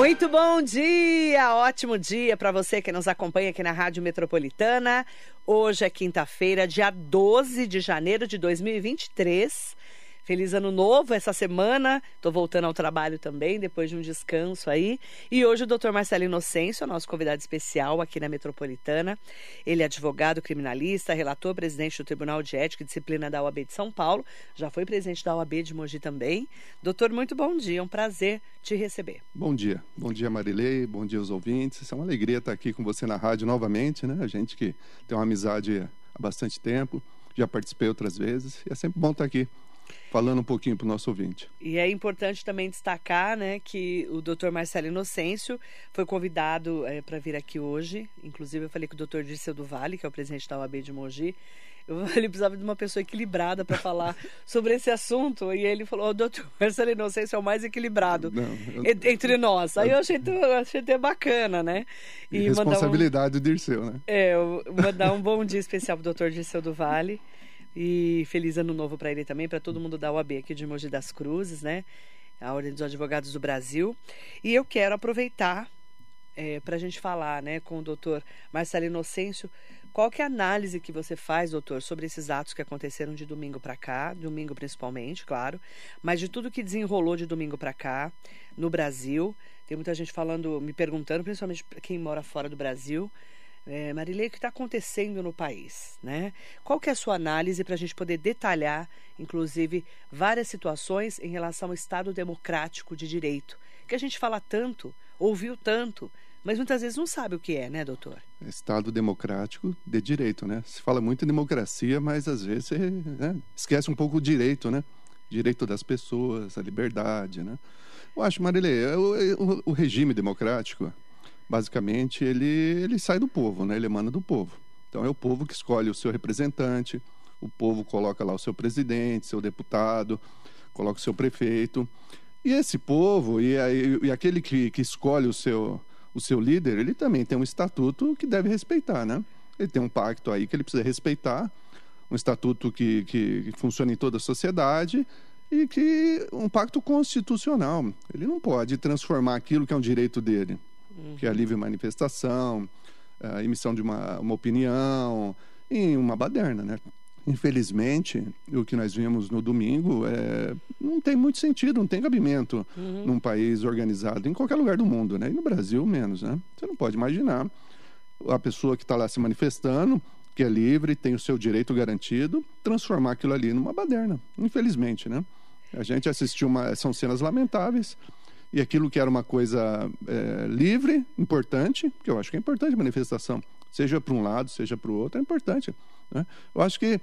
Muito bom dia, ótimo dia para você que nos acompanha aqui na Rádio Metropolitana. Hoje é quinta-feira, dia 12 de janeiro de 2023. Feliz ano novo essa semana. Estou voltando ao trabalho também, depois de um descanso aí. E hoje o doutor Marcelo Inocêncio, nosso convidado especial aqui na Metropolitana. Ele é advogado criminalista, relator, presidente do Tribunal de Ética e Disciplina da OAB de São Paulo. Já foi presidente da OAB de Mogi também. Doutor, muito bom dia. É um prazer te receber. Bom dia. Bom dia, Marilei. Bom dia aos ouvintes. É uma alegria estar aqui com você na rádio novamente, né? A gente que tem uma amizade há bastante tempo. Já participei outras vezes. E é sempre bom estar aqui falando um pouquinho para o nosso ouvinte. E é importante também destacar né, que o doutor Marcelo Inocêncio foi convidado é, para vir aqui hoje. Inclusive, eu falei com o doutor Dirceu do Vale, que é o presidente da OAB de Mogi. Eu, ele precisava de uma pessoa equilibrada para falar sobre esse assunto. E ele falou: o doutor Marcelo Inocêncio é o mais equilibrado Não, eu, entre nós. Aí eu achei, eu achei até bacana, né? E responsabilidade um, do Dirceu, né? É, mandar um bom dia especial para o doutor Dirceu do Vale. E feliz ano novo para ele também, para todo mundo da UAB aqui de Mogi das Cruzes, né? A Ordem dos Advogados do Brasil. E eu quero aproveitar é, para a gente falar né, com o doutor Marcelo Inocêncio. Qual que é a análise que você faz, doutor, sobre esses atos que aconteceram de domingo para cá, domingo principalmente, claro, mas de tudo que desenrolou de domingo para cá no Brasil? Tem muita gente falando, me perguntando, principalmente quem mora fora do Brasil, é, Marilei, o que está acontecendo no país, né? Qual que é a sua análise para a gente poder detalhar, inclusive, várias situações em relação ao Estado democrático de direito, que a gente fala tanto, ouviu tanto, mas muitas vezes não sabe o que é, né, doutor? Estado democrático de direito, né? Se fala muito em democracia, mas às vezes você né, esquece um pouco o direito, né? Direito das pessoas, a liberdade, né? Eu acho, Marilei, o, o, o regime democrático, basicamente, ele, ele sai do povo, né? ele emana do povo. Então, é o povo que escolhe o seu representante, o povo coloca lá o seu presidente, seu deputado, coloca o seu prefeito. E esse povo, e, e aquele que, que escolhe o seu, o seu líder, ele também tem um estatuto que deve respeitar, né? Ele tem um pacto aí que ele precisa respeitar, um estatuto que, que, que funciona em toda a sociedade e que um pacto constitucional. Ele não pode transformar aquilo que é um direito dele uhum. que é a livre manifestação, a emissão de uma, uma opinião, em uma baderna, né? Infelizmente, o que nós vimos no domingo é, não tem muito sentido, não tem cabimento uhum. num país organizado, em qualquer lugar do mundo, né? E no Brasil, menos, né? Você não pode imaginar a pessoa que está lá se manifestando, que é livre, tem o seu direito garantido, transformar aquilo ali numa baderna, infelizmente, né? A gente assistiu uma. São cenas lamentáveis e aquilo que era uma coisa é, livre, importante, que eu acho que é importante a manifestação, seja para um lado, seja para o outro, é importante. Né? Eu acho que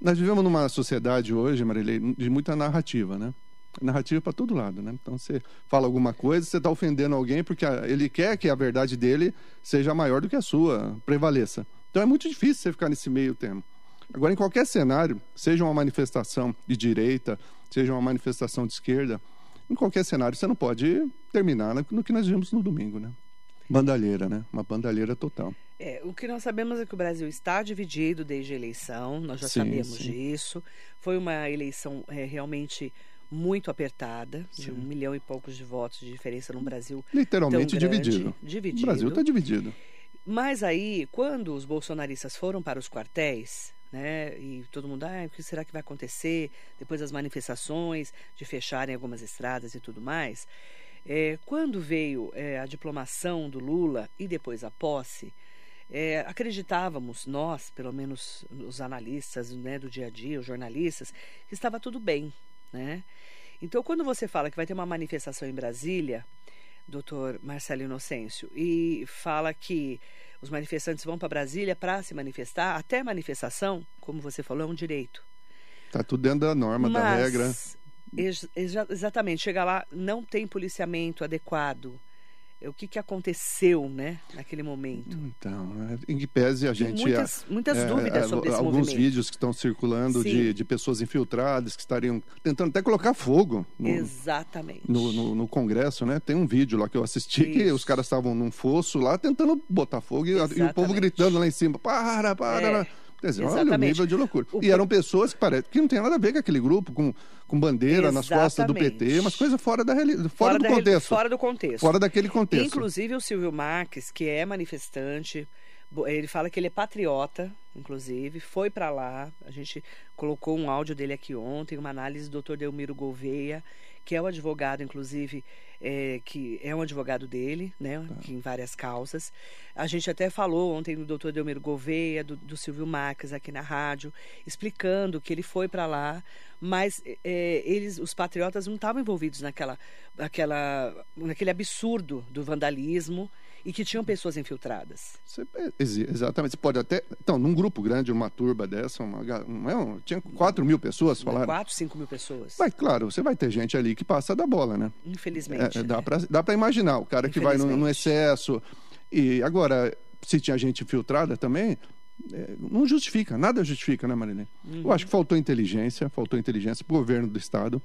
nós vivemos numa sociedade hoje, Marilei, de muita narrativa, né? Narrativa para todo lado, né? Então você fala alguma coisa, você está ofendendo alguém porque ele quer que a verdade dele seja maior do que a sua, prevaleça. Então é muito difícil você ficar nesse meio termo. Agora, em qualquer cenário, seja uma manifestação de direita, seja uma manifestação de esquerda, em qualquer cenário, você não pode terminar no que nós vimos no domingo, né? Bandalheira, né? Uma bandalheira total. É, o que nós sabemos é que o Brasil está dividido desde a eleição, nós já sim, sabemos sim. disso. Foi uma eleição é, realmente muito apertada, sim. de um milhão e poucos de votos de diferença no Brasil. Literalmente grande, dividido. dividido. O Brasil está dividido. Mas aí, quando os bolsonaristas foram para os quartéis, né? E todo mundo, ah, o que será que vai acontecer depois das manifestações, de fecharem algumas estradas e tudo mais? É, quando veio é, a diplomação do Lula e depois a posse, é, acreditávamos, nós, pelo menos os analistas né, do dia a dia, os jornalistas, que estava tudo bem. Né? Então, quando você fala que vai ter uma manifestação em Brasília, doutor Marcelo Inocêncio, e fala que os manifestantes vão para Brasília para se manifestar, até manifestação, como você falou, é um direito. Está tudo dentro da norma, Mas, da regra. Ex exatamente, chega lá, não tem policiamento adequado o que, que aconteceu, né, naquele momento. Então, em que pese a gente... Muitas, muitas é, dúvidas é, sobre esse Alguns movimento. vídeos que estão circulando de, de pessoas infiltradas que estariam tentando até colocar fogo. No, Exatamente. No, no, no, Congresso, né? Tem um vídeo lá que eu assisti Isso. que os caras estavam num fosso lá tentando botar fogo e, e, o povo gritando lá em cima, para, para... É. Quer dizer, olha o nível de loucura. O... E eram pessoas que, parece, que não tem nada a ver com aquele grupo, com, com bandeira Exatamente. nas costas do PT, umas coisas fora, da realidade, fora, fora do da contexto. Fora do contexto. Fora daquele contexto. Inclusive o Silvio Marques, que é manifestante, ele fala que ele é patriota, inclusive, foi para lá. A gente colocou um áudio dele aqui ontem, uma análise do Dr. Delmiro Gouveia, que é o advogado, inclusive, é, que é um advogado dele, né, tá. em várias causas. A gente até falou ontem do doutor Delmiro Gouveia, do, do Silvio Marques aqui na rádio, explicando que ele foi para lá, mas é, eles, os patriotas não estavam envolvidos naquela, aquela, naquele absurdo do vandalismo e que tinham pessoas infiltradas. Você, é, exatamente. Você pode até. Então, num grupo grande, uma turba dessa, uma, uma, tinha 4 mil pessoas, falaram. 4, 5 mil pessoas. Mas, claro, você vai ter gente ali que passa da bola, né? Infelizmente. É, dá né? para imaginar. O cara que vai no, no, excesso. E agora, se tinha gente infiltrada também. É, não justifica, nada justifica, né, Marilene? Uhum. Eu acho que faltou inteligência, faltou inteligência para o governo do Estado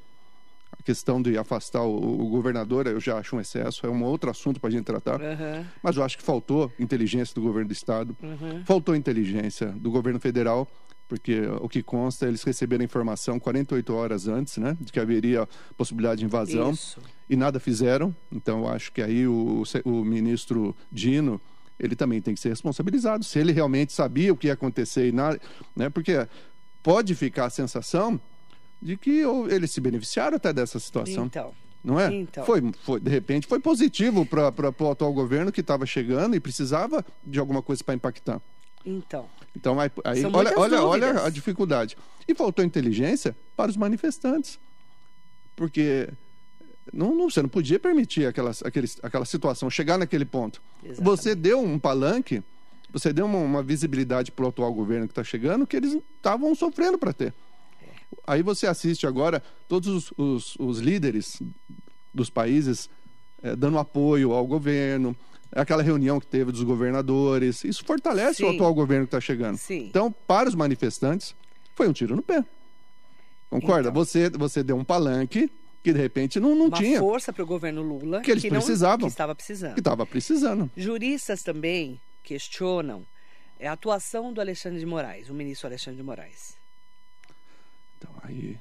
a questão de afastar o, o, governador, eu já acho um excesso, é um outro assunto para a gente tratar. Uhum. Mas eu acho que faltou inteligência do governo do Estado, uhum. faltou inteligência do governo federal, porque o que consta, eles receberam informação 48 horas antes, né, de que haveria possibilidade de invasão, Isso. e nada fizeram. Então, eu acho que aí o, o ministro Dino ele também tem que ser responsabilizado. Se ele realmente sabia o que ia acontecer, e nada, né, porque pode ficar a sensação de que eles se beneficiaram até dessa situação. Então. Não é? Então. Foi, foi, de repente foi positivo para o atual governo que estava chegando e precisava de alguma coisa para impactar. Então. Então, aí, aí olha, olha, olha a dificuldade. E faltou inteligência para os manifestantes. Porque não, não, você não podia permitir aquela, aquele, aquela situação, chegar naquele ponto. Exatamente. Você deu um palanque, você deu uma, uma visibilidade para o atual governo que está chegando que eles estavam sofrendo para ter. Aí você assiste agora todos os, os, os líderes dos países é, dando apoio ao governo, aquela reunião que teve dos governadores. Isso fortalece Sim. o atual governo que está chegando. Sim. Então, para os manifestantes, foi um tiro no pé. Concorda? Então. Você, você deu um palanque que de repente não, não Uma tinha. força para o governo Lula que eles que precisavam. Não, que estava precisando. Que estava precisando. Juristas também questionam a atuação do Alexandre de Moraes, o ministro Alexandre de Moraes. Então, aí.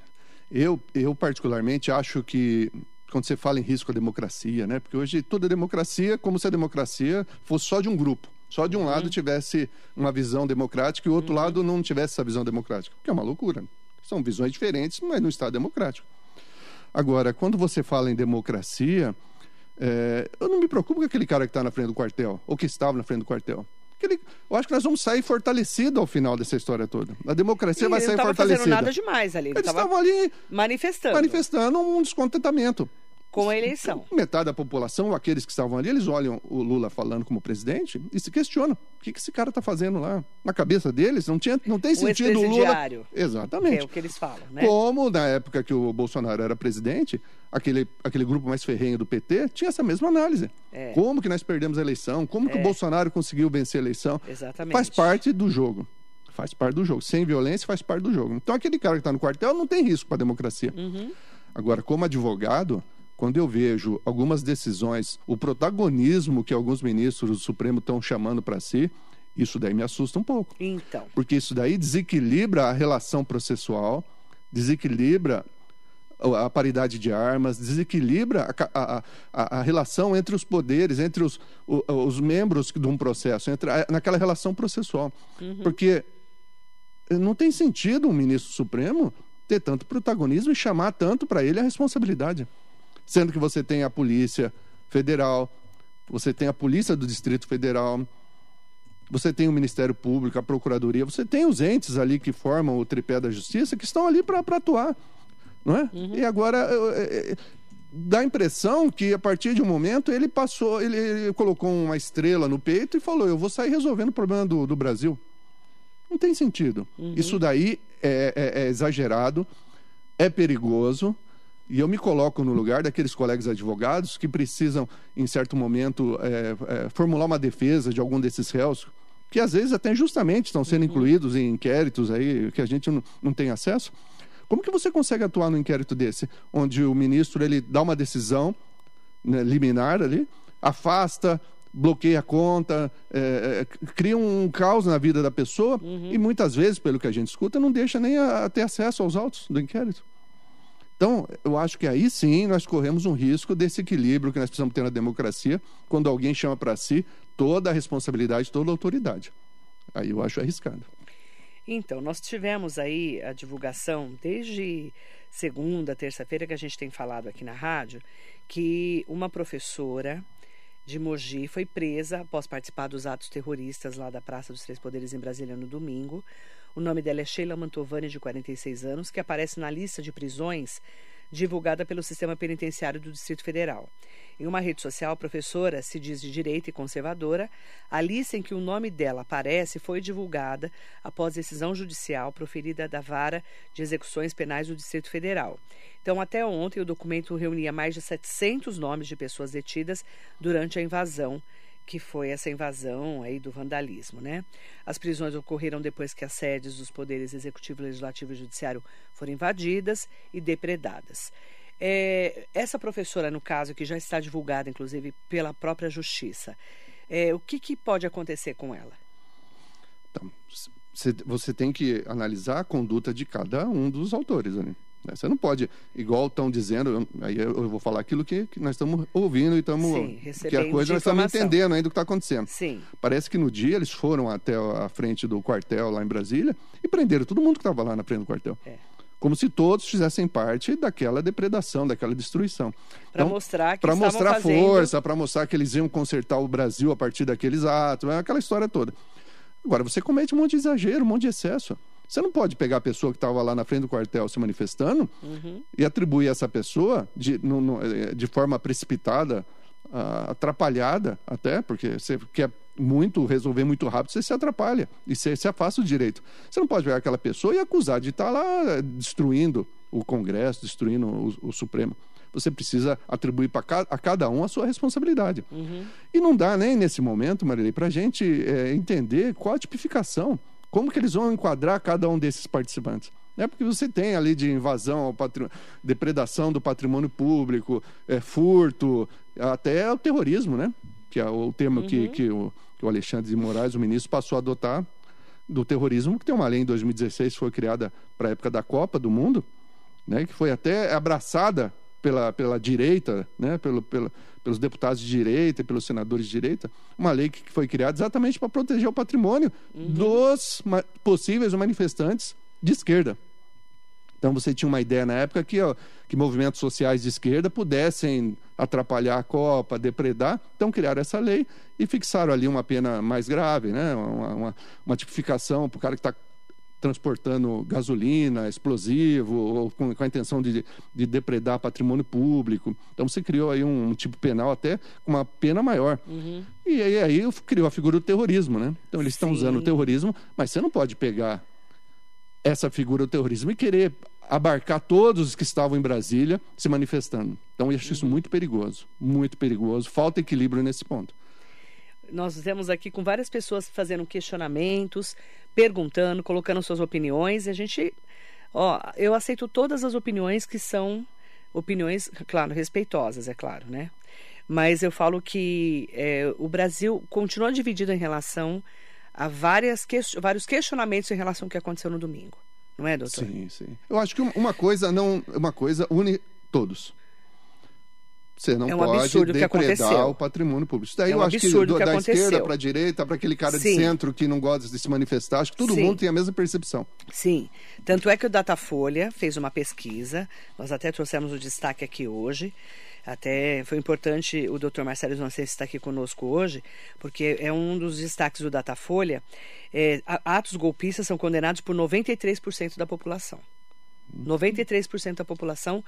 Eu, eu, particularmente, acho que quando você fala em risco à democracia, né? Porque hoje toda democracia, como se a democracia fosse só de um grupo. Só de um uhum. lado tivesse uma visão democrática e o outro uhum. lado não tivesse essa visão democrática. Que é uma loucura. São visões diferentes, mas no Estado democrático. Agora, quando você fala em democracia, é, eu não me preocupo com aquele cara que está na frente do quartel, ou que estava na frente do quartel ele, eu acho que nós vamos sair fortalecidos ao final dessa história toda. A democracia e vai sair fortalecida. Não nada demais ali. Ele Eles estavam ali manifestando. manifestando um descontentamento com a eleição. Metade da população, aqueles que estavam ali, eles olham o Lula falando como presidente e se questionam: o que, que esse cara está fazendo lá? Na cabeça deles, não, tinha, não tem sentido o Lula. Exatamente. É o que eles falam, né? Como na época que o Bolsonaro era presidente, aquele, aquele grupo mais ferrenho do PT tinha essa mesma análise. É. Como que nós perdemos a eleição? Como é. que o é. Bolsonaro conseguiu vencer a eleição? Exatamente. Faz parte do jogo. Faz parte do jogo. Sem violência, faz parte do jogo. Então, aquele cara que está no quartel não tem risco para a democracia. Uhum. Agora, como advogado, quando eu vejo algumas decisões, o protagonismo que alguns ministros do Supremo estão chamando para si, isso daí me assusta um pouco. Então. Porque isso daí desequilibra a relação processual, desequilibra a paridade de armas, desequilibra a, a, a, a relação entre os poderes, entre os, os membros de um processo, entre naquela relação processual. Uhum. Porque não tem sentido um ministro supremo ter tanto protagonismo e chamar tanto para ele a responsabilidade sendo que você tem a Polícia Federal, você tem a Polícia do Distrito Federal, você tem o Ministério Público, a Procuradoria, você tem os entes ali que formam o tripé da Justiça que estão ali para atuar, não é? Uhum. E agora dá a impressão que a partir de um momento ele passou, ele, ele, colocou uma estrela no peito e falou: eu vou sair resolvendo o problema do, do Brasil. Não tem sentido. Uhum. Isso daí é, é, é exagerado, é perigoso. E eu me coloco no lugar daqueles colegas advogados que precisam, em certo momento, é, é, formular uma defesa de algum desses réus, que às vezes até justamente estão sendo uhum. incluídos em inquéritos aí que a gente não, não tem acesso. Como que você consegue atuar no inquérito desse, onde o ministro ele dá uma decisão né, liminar ali, afasta, bloqueia a conta, é, é, cria um caos na vida da pessoa uhum. e muitas vezes, pelo que a gente escuta, não deixa nem a, a ter acesso aos autos do inquérito. Então, eu acho que aí sim nós corremos um risco desse equilíbrio que nós precisamos ter na democracia, quando alguém chama para si toda a responsabilidade, toda a autoridade. Aí eu acho arriscado. Então, nós tivemos aí a divulgação desde segunda, terça-feira que a gente tem falado aqui na rádio, que uma professora de Mogi foi presa após participar dos atos terroristas lá da Praça dos Três Poderes em Brasília no domingo. O nome dela é Sheila Mantovani, de 46 anos, que aparece na lista de prisões divulgada pelo Sistema Penitenciário do Distrito Federal. Em uma rede social, a professora se diz de direita e conservadora. A lista em que o nome dela aparece foi divulgada após decisão judicial proferida da Vara de Execuções Penais do Distrito Federal. Então, até ontem, o documento reunia mais de 700 nomes de pessoas detidas durante a invasão que foi essa invasão aí do vandalismo, né? As prisões ocorreram depois que as sedes dos poderes executivo, legislativo e judiciário foram invadidas e depredadas. É, essa professora, no caso, que já está divulgada, inclusive, pela própria justiça, é, o que, que pode acontecer com ela? Então, você tem que analisar a conduta de cada um dos autores. Né? Você não pode, igual estão dizendo, eu, aí eu vou falar aquilo que, que nós estamos ouvindo e estamos. Que a coisa nós estamos entendendo ainda o que está acontecendo. Sim. Parece que no dia eles foram até a frente do quartel lá em Brasília e prenderam todo mundo que estava lá na frente do quartel. É. Como se todos fizessem parte daquela depredação, daquela destruição. Para então, mostrar que Para mostrar fazendo... força, para mostrar que eles iam consertar o Brasil a partir daqueles atos, aquela história toda. Agora, você comete um monte de exagero, um monte de excesso. Você não pode pegar a pessoa que estava lá na frente do quartel se manifestando uhum. e atribuir essa pessoa de, no, no, eh, de forma precipitada, uh, atrapalhada até, porque você quer muito resolver muito rápido, você se atrapalha e você se afasta do direito. Você não pode pegar aquela pessoa e acusar de estar tá lá destruindo o Congresso, destruindo o, o Supremo. Você precisa atribuir ca a cada um a sua responsabilidade. Uhum. E não dá nem nesse momento, Marilei, para a gente é, entender qual a tipificação como que eles vão enquadrar cada um desses participantes? É porque você tem ali de invasão ao patrimônio, depredação do patrimônio público, é, furto, até o terrorismo, né? Que é o termo uhum. que, que, o, que o Alexandre de Moraes, o ministro, passou a adotar do terrorismo, que tem uma lei em 2016 que foi criada para a época da Copa do Mundo, né? Que foi até abraçada pela, pela direita, né? Pelo, pelo, pelos deputados de direita e pelos senadores de direita, uma lei que foi criada exatamente para proteger o patrimônio uhum. dos ma possíveis manifestantes de esquerda. Então você tinha uma ideia na época que, ó, que movimentos sociais de esquerda pudessem atrapalhar a Copa, depredar, então criaram essa lei e fixaram ali uma pena mais grave, né? uma, uma, uma tipificação para o cara que está transportando gasolina, explosivo, ou com, com a intenção de, de, depredar patrimônio público. Então você criou aí um, um tipo penal até com uma pena maior. Uhum. E aí, aí criou a figura do terrorismo, né? Então eles estão usando o terrorismo, mas você não pode pegar essa figura do terrorismo e querer abarcar todos os que estavam em Brasília se manifestando. Então eu acho isso uhum. muito perigoso, muito perigoso. Falta equilíbrio nesse ponto. Nós estamos aqui com várias pessoas fazendo questionamentos, perguntando, colocando suas opiniões. E a gente, ó, eu aceito todas as opiniões que são opiniões, claro, respeitosas, é claro, né? Mas eu falo que é, o Brasil continua dividido em relação a várias que, vários questionamentos em relação ao que aconteceu no domingo. Não é, doutor? Sim, sim. Eu acho que uma coisa não, uma coisa une todos. Você não é um pode depredar o patrimônio público. Isso daí é um eu acho que, do, que da esquerda para a direita, para aquele cara Sim. de centro que não gosta de se manifestar, acho que todo Sim. mundo tem a mesma percepção. Sim. Tanto é que o Datafolha fez uma pesquisa, nós até trouxemos o destaque aqui hoje. Até foi importante o doutor Marcelo Inocêncio estar aqui conosco hoje, porque é um dos destaques do Datafolha. É, atos golpistas são condenados por 93% da população. 93% da população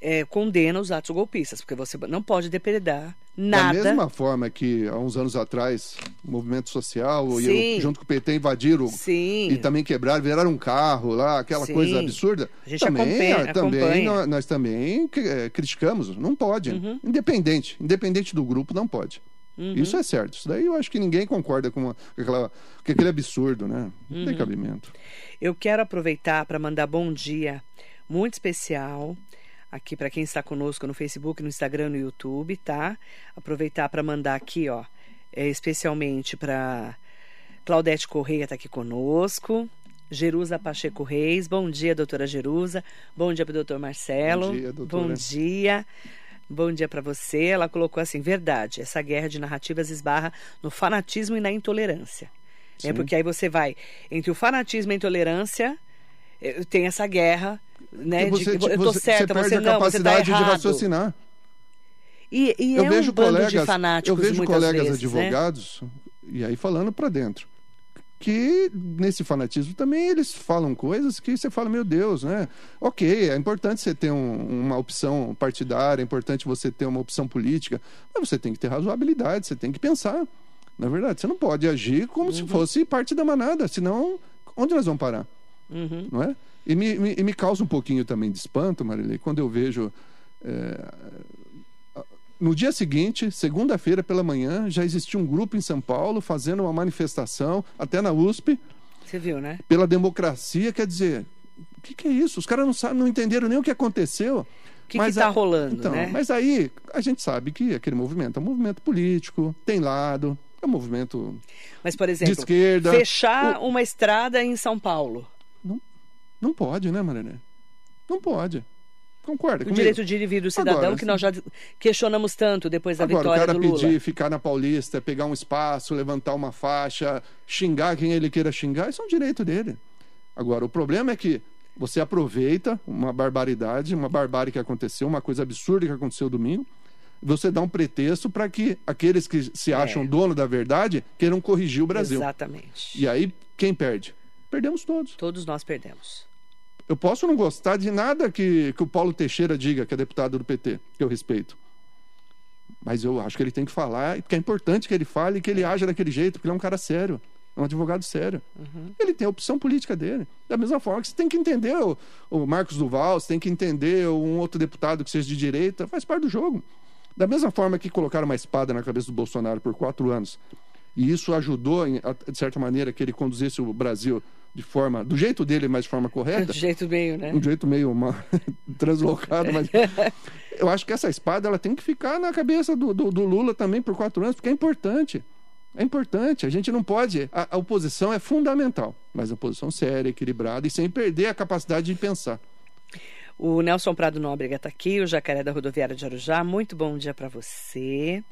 é, condena os atos golpistas, porque você não pode depredar nada. Da mesma forma que há uns anos atrás o movimento social e eu, junto com o PT invadiram Sim. e também quebraram, viraram um carro lá, aquela Sim. coisa absurda. A gente também, acompanha, também acompanha. Nós, nós, também é, criticamos, não pode. Uhum. Independente, independente do grupo, não pode. Uhum. Isso é certo. Isso daí eu acho que ninguém concorda com, uma, com, aquela, com aquele absurdo, né? Não uhum. tem cabimento. Eu quero aproveitar para mandar bom dia muito especial aqui para quem está conosco no Facebook, no Instagram, no YouTube, tá? Aproveitar para mandar aqui, ó. é, especialmente para Claudete Correia está aqui conosco. Jerusa Pacheco Reis. Bom dia, doutora Jerusa. Bom dia para o doutor Marcelo. Bom dia, doutora. Bom dia. Bom dia para você. Ela colocou assim: verdade, essa guerra de narrativas esbarra no fanatismo e na intolerância. É porque aí você vai entre o fanatismo e a intolerância, eh, tem essa guerra, né? Você, de, eu tô você, certa, você, você, perde a não, você tá capacidade de errado. raciocinar. E, e eu é vejo um colegas, de fanáticos eu vejo colegas vezes, né? advogados e aí falando para dentro que nesse fanatismo também eles falam coisas que você fala, meu Deus, né? Ok, é importante você ter um, uma opção partidária, é importante você ter uma opção política, mas você tem que ter razoabilidade, você tem que pensar. Na verdade, você não pode agir como se fosse parte da manada, senão onde nós vamos parar? Uhum. Não é? E me, me, e me causa um pouquinho também de espanto, Marilei, quando eu vejo. é, no dia seguinte, segunda-feira pela manhã, já existia um grupo em São Paulo fazendo uma manifestação, até na USP, Você viu, né? pela democracia. Quer dizer, o que, que é isso? Os caras não sabem, não entenderam nem o que aconteceu. O que está a- rolando, Então, né? mas aí a gente sabe que aquele movimento é um movimento político, tem lado, é um movimento Mas, por de exemplo, esquerda. fechar uma estrada em São Paulo. Não pode, né, Marilei? Não pode. Concorda O comigo? direito de do cidadão, Agora, que nós já questionamos tanto depois da Agora, o vitória cara do Lula. pedir, ficar na Paulista, pegar um espaço, levantar uma faixa, xingar quem ele queira xingar, isso é um direito dele. Agora, o problema é que você aproveita uma barbaridade, uma barbárie que aconteceu, uma coisa absurda que aconteceu domingo, você dá um pretexto para que aqueles que se acham dono da verdade queiram corrigir o Brasil. Exatamente. E aí, quem perde? Perdemos todos. Todos nós perdemos. Eu posso não gostar de nada que, que o Paulo Teixeira diga, que é deputado do PT, que eu respeito. Mas eu acho que ele tem que falar, porque é importante que ele fale e que ele haja daquele jeito, porque ele é um cara sério, é um advogado sério. Ele tem a opção política dele. Da mesma forma que você tem que entender o, o Marcos Duval, você tem que entender um outro deputado que seja de direita, faz parte do jogo. Da mesma forma que colocaram uma espada na cabeça do Bolsonaro por quatro anos, e isso ajudou, de certa maneira, que ele conduzisse o Brasil de forma, do jeito dele, mas de forma correta, De jeito meio, né? um jeito meio uma... translocado, mas eu acho que essa espada ela tem que ficar na cabeça do, do, do Lula também por quatro anos, porque é importante. É importante. A gente não pode. A, a oposição é fundamental, mas a oposição séria, equilibrada e sem perder a capacidade de pensar. O Nelson Prado Nóbrega está aqui, o Jacaré da Rodoviária de Arujá. Muito bom dia para você.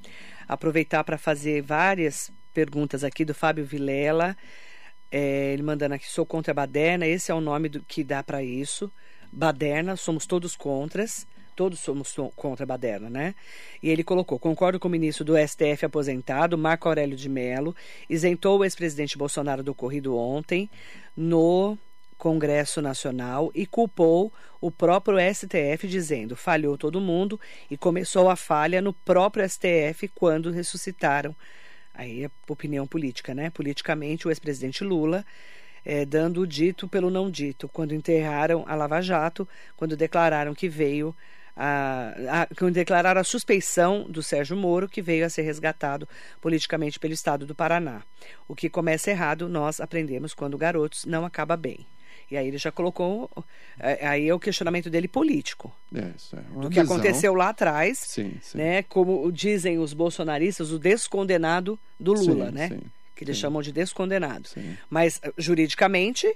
Aproveitar para fazer várias perguntas aqui do Fábio Vilela. É, ele mandando aqui, sou contra a baderna. Esse é o nome do, que dá para isso. Baderna, somos todos contras. Todos somos so- contra a baderna, né? E ele colocou: concordo com o ministro do STF aposentado, Marco Aurélio de Mello, isentou o ex-presidente Bolsonaro do ocorrido ontem no Congresso Nacional e culpou o próprio STF, dizendo falhou todo mundo e começou a falha no próprio STF quando ressuscitaram. Aí é opinião política, né? Politicamente, o ex-presidente Lula eh, dando o dito pelo não dito, quando enterraram a Lava Jato, quando declararam que veio a, a, quando declararam a suspeição do Sérgio Moro, que veio a ser resgatado politicamente pelo Estado do Paraná. O que começa errado, nós aprendemos quando garotos, não acaba bem. E aí ele já colocou, eh, aí é o questionamento dele político, É, isso é uma do que visão. aconteceu lá atrás, Sim, sim. né? Como dizem os bolsonaristas, o descondenado do Lula, Sim, né? sim, que eles sim. chamam de descondenado. Sim. Mas eh, juridicamente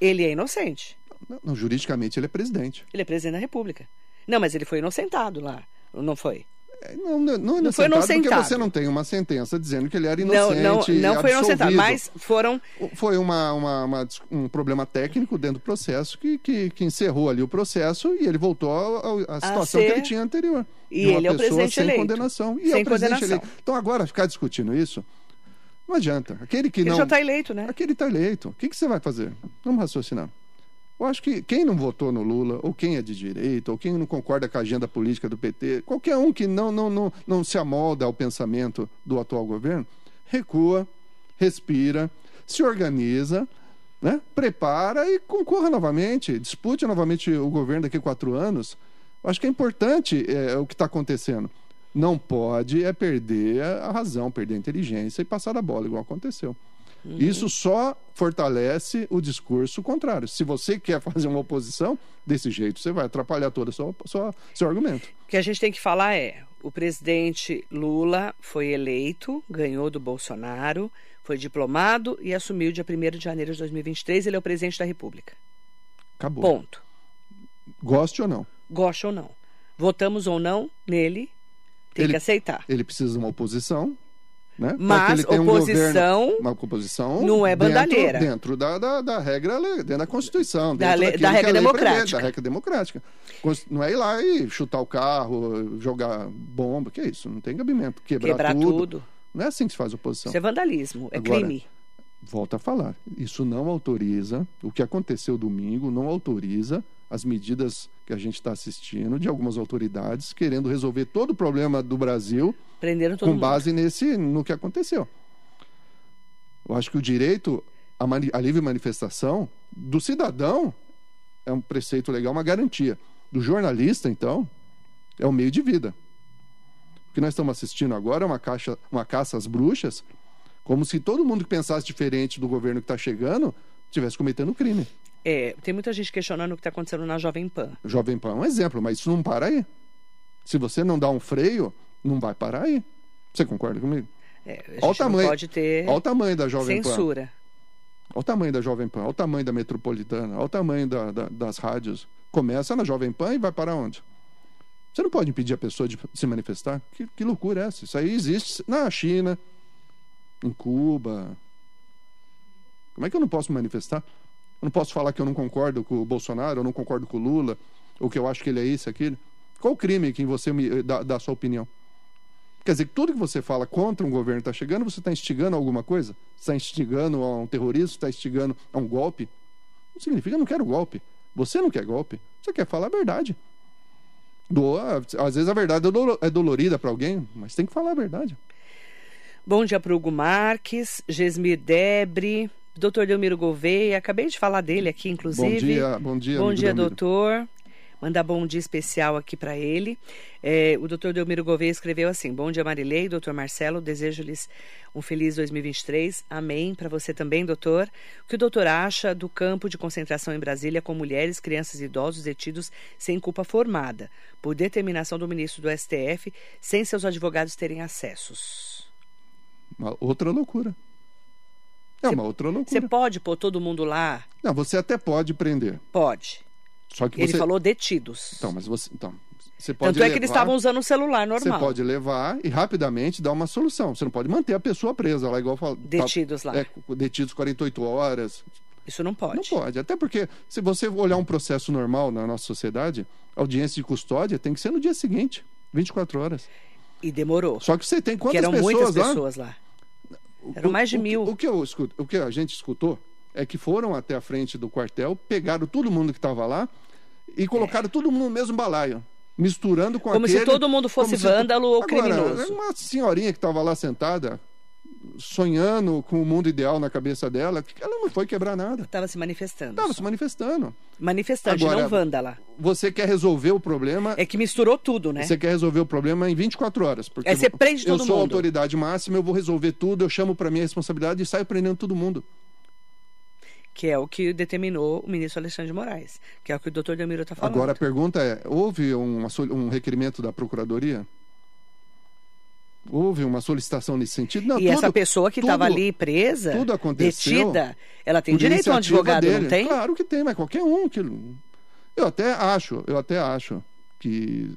ele é inocente. Não, não, juridicamente ele é presidente. Ele é presidente da República. Não, mas ele foi inocentado lá, não foi? É, Não, não, não, Não foi inocentado porque você não tem uma sentença dizendo que ele era Não, inocente. não, não foi inocentado, mas foram Foi uma, uma- uma um problema técnico dentro do processo que, que, que encerrou ali o processo e ele voltou à situação ser- que ele tinha anterior. E ele é o presidente sem eleito. condenação. E Sem é o presidente condenação. eleito. Então agora ficar discutindo isso, não adianta. Aquele que ele não. já está eleito, né? Aquele está eleito. O que, que você vai fazer? Vamos raciocinar. Eu acho que quem não votou no Lula, ou quem é de direita, ou quem não concorda com a agenda política do PT, qualquer um que não, não, não, não se amolda ao pensamento do atual governo, recua, respira, se organiza, né? prepara e concorra novamente, dispute novamente o governo daqui a quatro anos. Eu acho que é importante é, o que está acontecendo. Não pode é perder a razão, perder a inteligência e passar a bola, igual aconteceu. Uhum. Isso só fortalece o discurso contrário. Se você quer fazer uma oposição desse jeito, você vai atrapalhar todo o seu, seu, seu argumento. O que a gente tem que falar é: o presidente Lula foi eleito, ganhou do Bolsonaro, foi diplomado e assumiu dia 1 de janeiro de 2023. Ele é o presidente da República. Acabou. Ponto. Goste ou não? Goste ou não. Votamos ou não nele, tem ele, que aceitar. Ele precisa de uma oposição. Né? Mas oposição, um governo, uma oposição não é bandalheira. Dentro, dentro da, da, da, regra, dentro da Constituição. Da, le, da regra democrática. Prevê, da regra democrática. Não é ir lá e chutar o carro, jogar bomba, que é isso? Não tem cabimento. Quebrar, Quebrar tudo. tudo. Não é assim que se faz oposição. Isso é vandalismo, é Agora, crime. Volta a falar. Isso não autoriza, o que aconteceu domingo não autoriza as medidas que a gente está assistindo de algumas autoridades querendo resolver todo o problema do Brasil com mundo. base nesse no que aconteceu. Eu acho que o direito à, à livre manifestação do cidadão é um preceito legal, uma garantia. Do jornalista, então, é um meio de vida. O que nós estamos assistindo agora é uma, caixa, uma caça às bruxas, como se todo mundo que pensasse diferente do governo que está chegando estivesse cometendo crime. É, tem muita gente questionando o que está acontecendo na Jovem Pan. Jovem Pan é um exemplo, mas isso não para aí. Se você não dá um freio, não vai parar aí. Você concorda comigo? É, a gente Olha o tamanho- pode ter Olha o tamanho da Jovem Pan. censura. Olha o tamanho da Jovem Pan, olha o tamanho da Metropolitana, olha o tamanho da- da- das rádios. Começa na Jovem Pan e vai para onde? Você não pode impedir a pessoa de se manifestar? Que, que loucura é essa? Isso aí existe na China, em Cuba. Como é que eu não posso me manifestar? Eu não posso falar que eu não concordo com o Bolsonaro, eu não concordo com o Lula, ou que eu acho que ele é isso, aquilo. Qual o crime que você me dá, dá a sua opinião? Quer dizer, tudo que você fala contra um governo está chegando, você está instigando a alguma coisa? Está instigando a um terrorismo? Está instigando a um golpe? Não significa eu não quero golpe. Você não quer golpe. Você quer falar a verdade. Doa, às vezes a verdade é é dolorida para alguém, mas tem que falar a verdade. Bom dia para Hugo Marques, Gesmir Debre, doutor Delmiro Gouveia. Acabei de falar dele aqui, inclusive. Bom dia, bom dia. Bom dia, Delmiro. doutor. Mandar bom dia especial aqui para ele. É, o doutor Delmiro Gouveia escreveu assim: Bom dia, Marilei, doutor Marcelo. Desejo-lhes um feliz 2023. Amém. Para você também, doutor. O que o doutor acha do campo de concentração em Brasília com mulheres, crianças e idosos detidos sem culpa formada, por determinação do ministro do STF, sem seus advogados terem acessos? Uma outra loucura. É uma outra Você loucura. pode pôr todo mundo lá? Não, você até pode prender. Pode. Só que Ele você. falou detidos. Então, mas você. Então, você pode Tanto é que eles levar- estavam usando o celular Você normal. pode levar e rapidamente dar uma solução. Você não pode manter a pessoa presa lá, igual fala. Detidos lá. É, detidos 48 horas. Isso não pode. Não pode. Até porque, se você olhar um processo normal na nossa sociedade, audiência de custódia tem que ser no dia seguinte 24 horas. E demorou. Só que você tem Porque quantas eram pessoas muitas lá? pessoas lá. O- Eram mais de o mil. O que, eu escuto, o que a gente escutou é que foram até a frente do quartel, pegaram todo mundo que estava lá e colocaram todo mundo no mesmo balaio. Misturando com Como aquele... se todo mundo fosse como se- vândalo ou Agora, criminoso. Uma senhorinha que estava lá sentada, sonhando com o mundo ideal na cabeça dela, ela não foi quebrar nada. Estava se manifestando. Estava se manifestando. Manifestante, Agora- não vândala. Você quer resolver o problema... É que misturou tudo, né? Você quer resolver o problema em 24 horas. Porque Aí você prende eu todo sou a mundo. autoridade máxima, eu vou resolver tudo, eu chamo para minha responsabilidade e saio prendendo todo mundo. Que é o que determinou o ministro Alexandre de Moraes. Que é o que o doutor Delmiro está falando. Agora a pergunta é: houve sol- um requerimento da Procuradoria? Houve uma solicitação nesse sentido? Não, e essa tudo- pessoa que estava ali presa, tudo aconteceu detida, ela tem direito a um advogado, dele. não tem? Claro que tem, mas qualquer um. Que... Eu até acho, eu até acho que.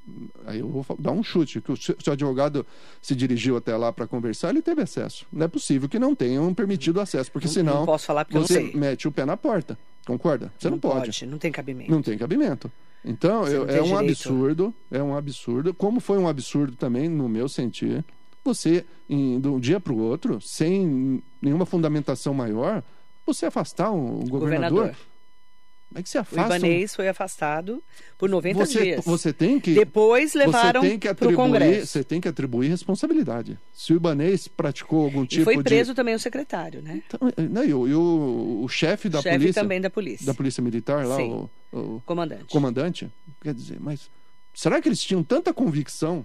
Aí eu vou dar um chute, que o seu advogado se dirigiu até lá para conversar, ele teve acesso. Não é possível que não tenham permitido acesso, porque Não- senão não posso falar porque eu não você mete o pé na porta. Concorda? Você não, pode. Não tem cabimento. Não tem cabimento. Então, eu- não tem é um direito. absurdo, é um absurdo. Como foi um absurdo também, no meu sentir, você, em- de um dia para o outro, sem nenhuma fundamentação maior, você afastar um governador. Governador. Como é que você O afasta? um- foi afastado por 90 você, dias. você tem que. Depois levaram para o Congresso. Você tem que atribuir responsabilidade. Se o Ibanês praticou algum tipo E foi de. preso também o secretário, né? Então, né, e o, e o- o chefe da Chefe polícia. também da polícia. Da polícia militar lá, Sim. o- o, Comandante. comandante. Quer dizer, mas será que eles tinham tanta convicção,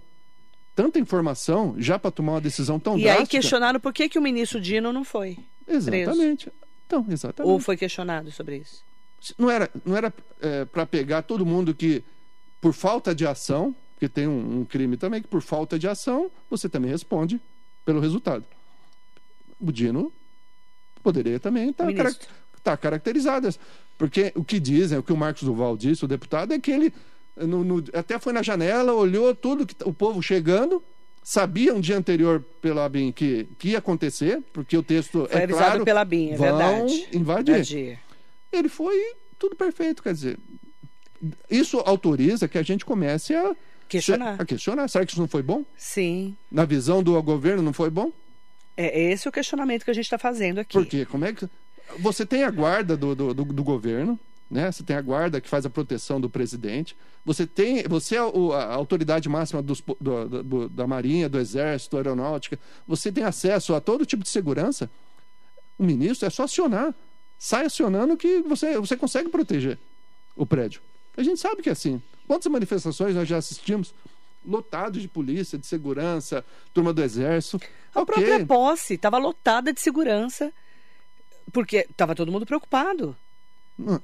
tanta informação, já para tomar uma decisão tão E drástica? aí questionaram por que, que o ministro Dino não foi. Exatamente. Preso. Então, exatamente. Ou foi questionado sobre isso? Não era, não era é, para pegar todo mundo que, por falta de ação, porque tem um, um, crime também, que por falta de ação, você também responde pelo resultado. O Dino poderia também estar tá, tá caracterizado. Porque o que dizem, o que o Marcos Duval disse, o deputado, é que ele no, no, até foi na janela, olhou tudo que o povo chegando, sabia um dia anterior pela BIM que, que ia acontecer, porque o texto foi é avisado claro, pela BIM, é vão verdade. invadir. Invadir. Ele foi tudo perfeito, quer dizer, isso autoriza que a gente comece a questionar. A questionar. Será que isso não foi bom? Sim. Na visão do governo não foi bom? É esse o questionamento que a gente está fazendo aqui. Por quê? Como é que você tem a guarda do, do, do, do governo? Né? Você tem a guarda que faz a proteção do presidente. Você tem, você é a autoridade máxima dos, do, do, da Marinha, do Exército, da Aeronáutica. Você tem acesso a todo tipo de segurança. O ministro é só acionar, sai acionando que você você consegue proteger o prédio. A gente sabe que é assim. Quantas manifestações nós já assistimos? Lotados de polícia, de segurança, turma do exército. A okay. própria posse estava lotada de segurança, porque estava todo mundo preocupado.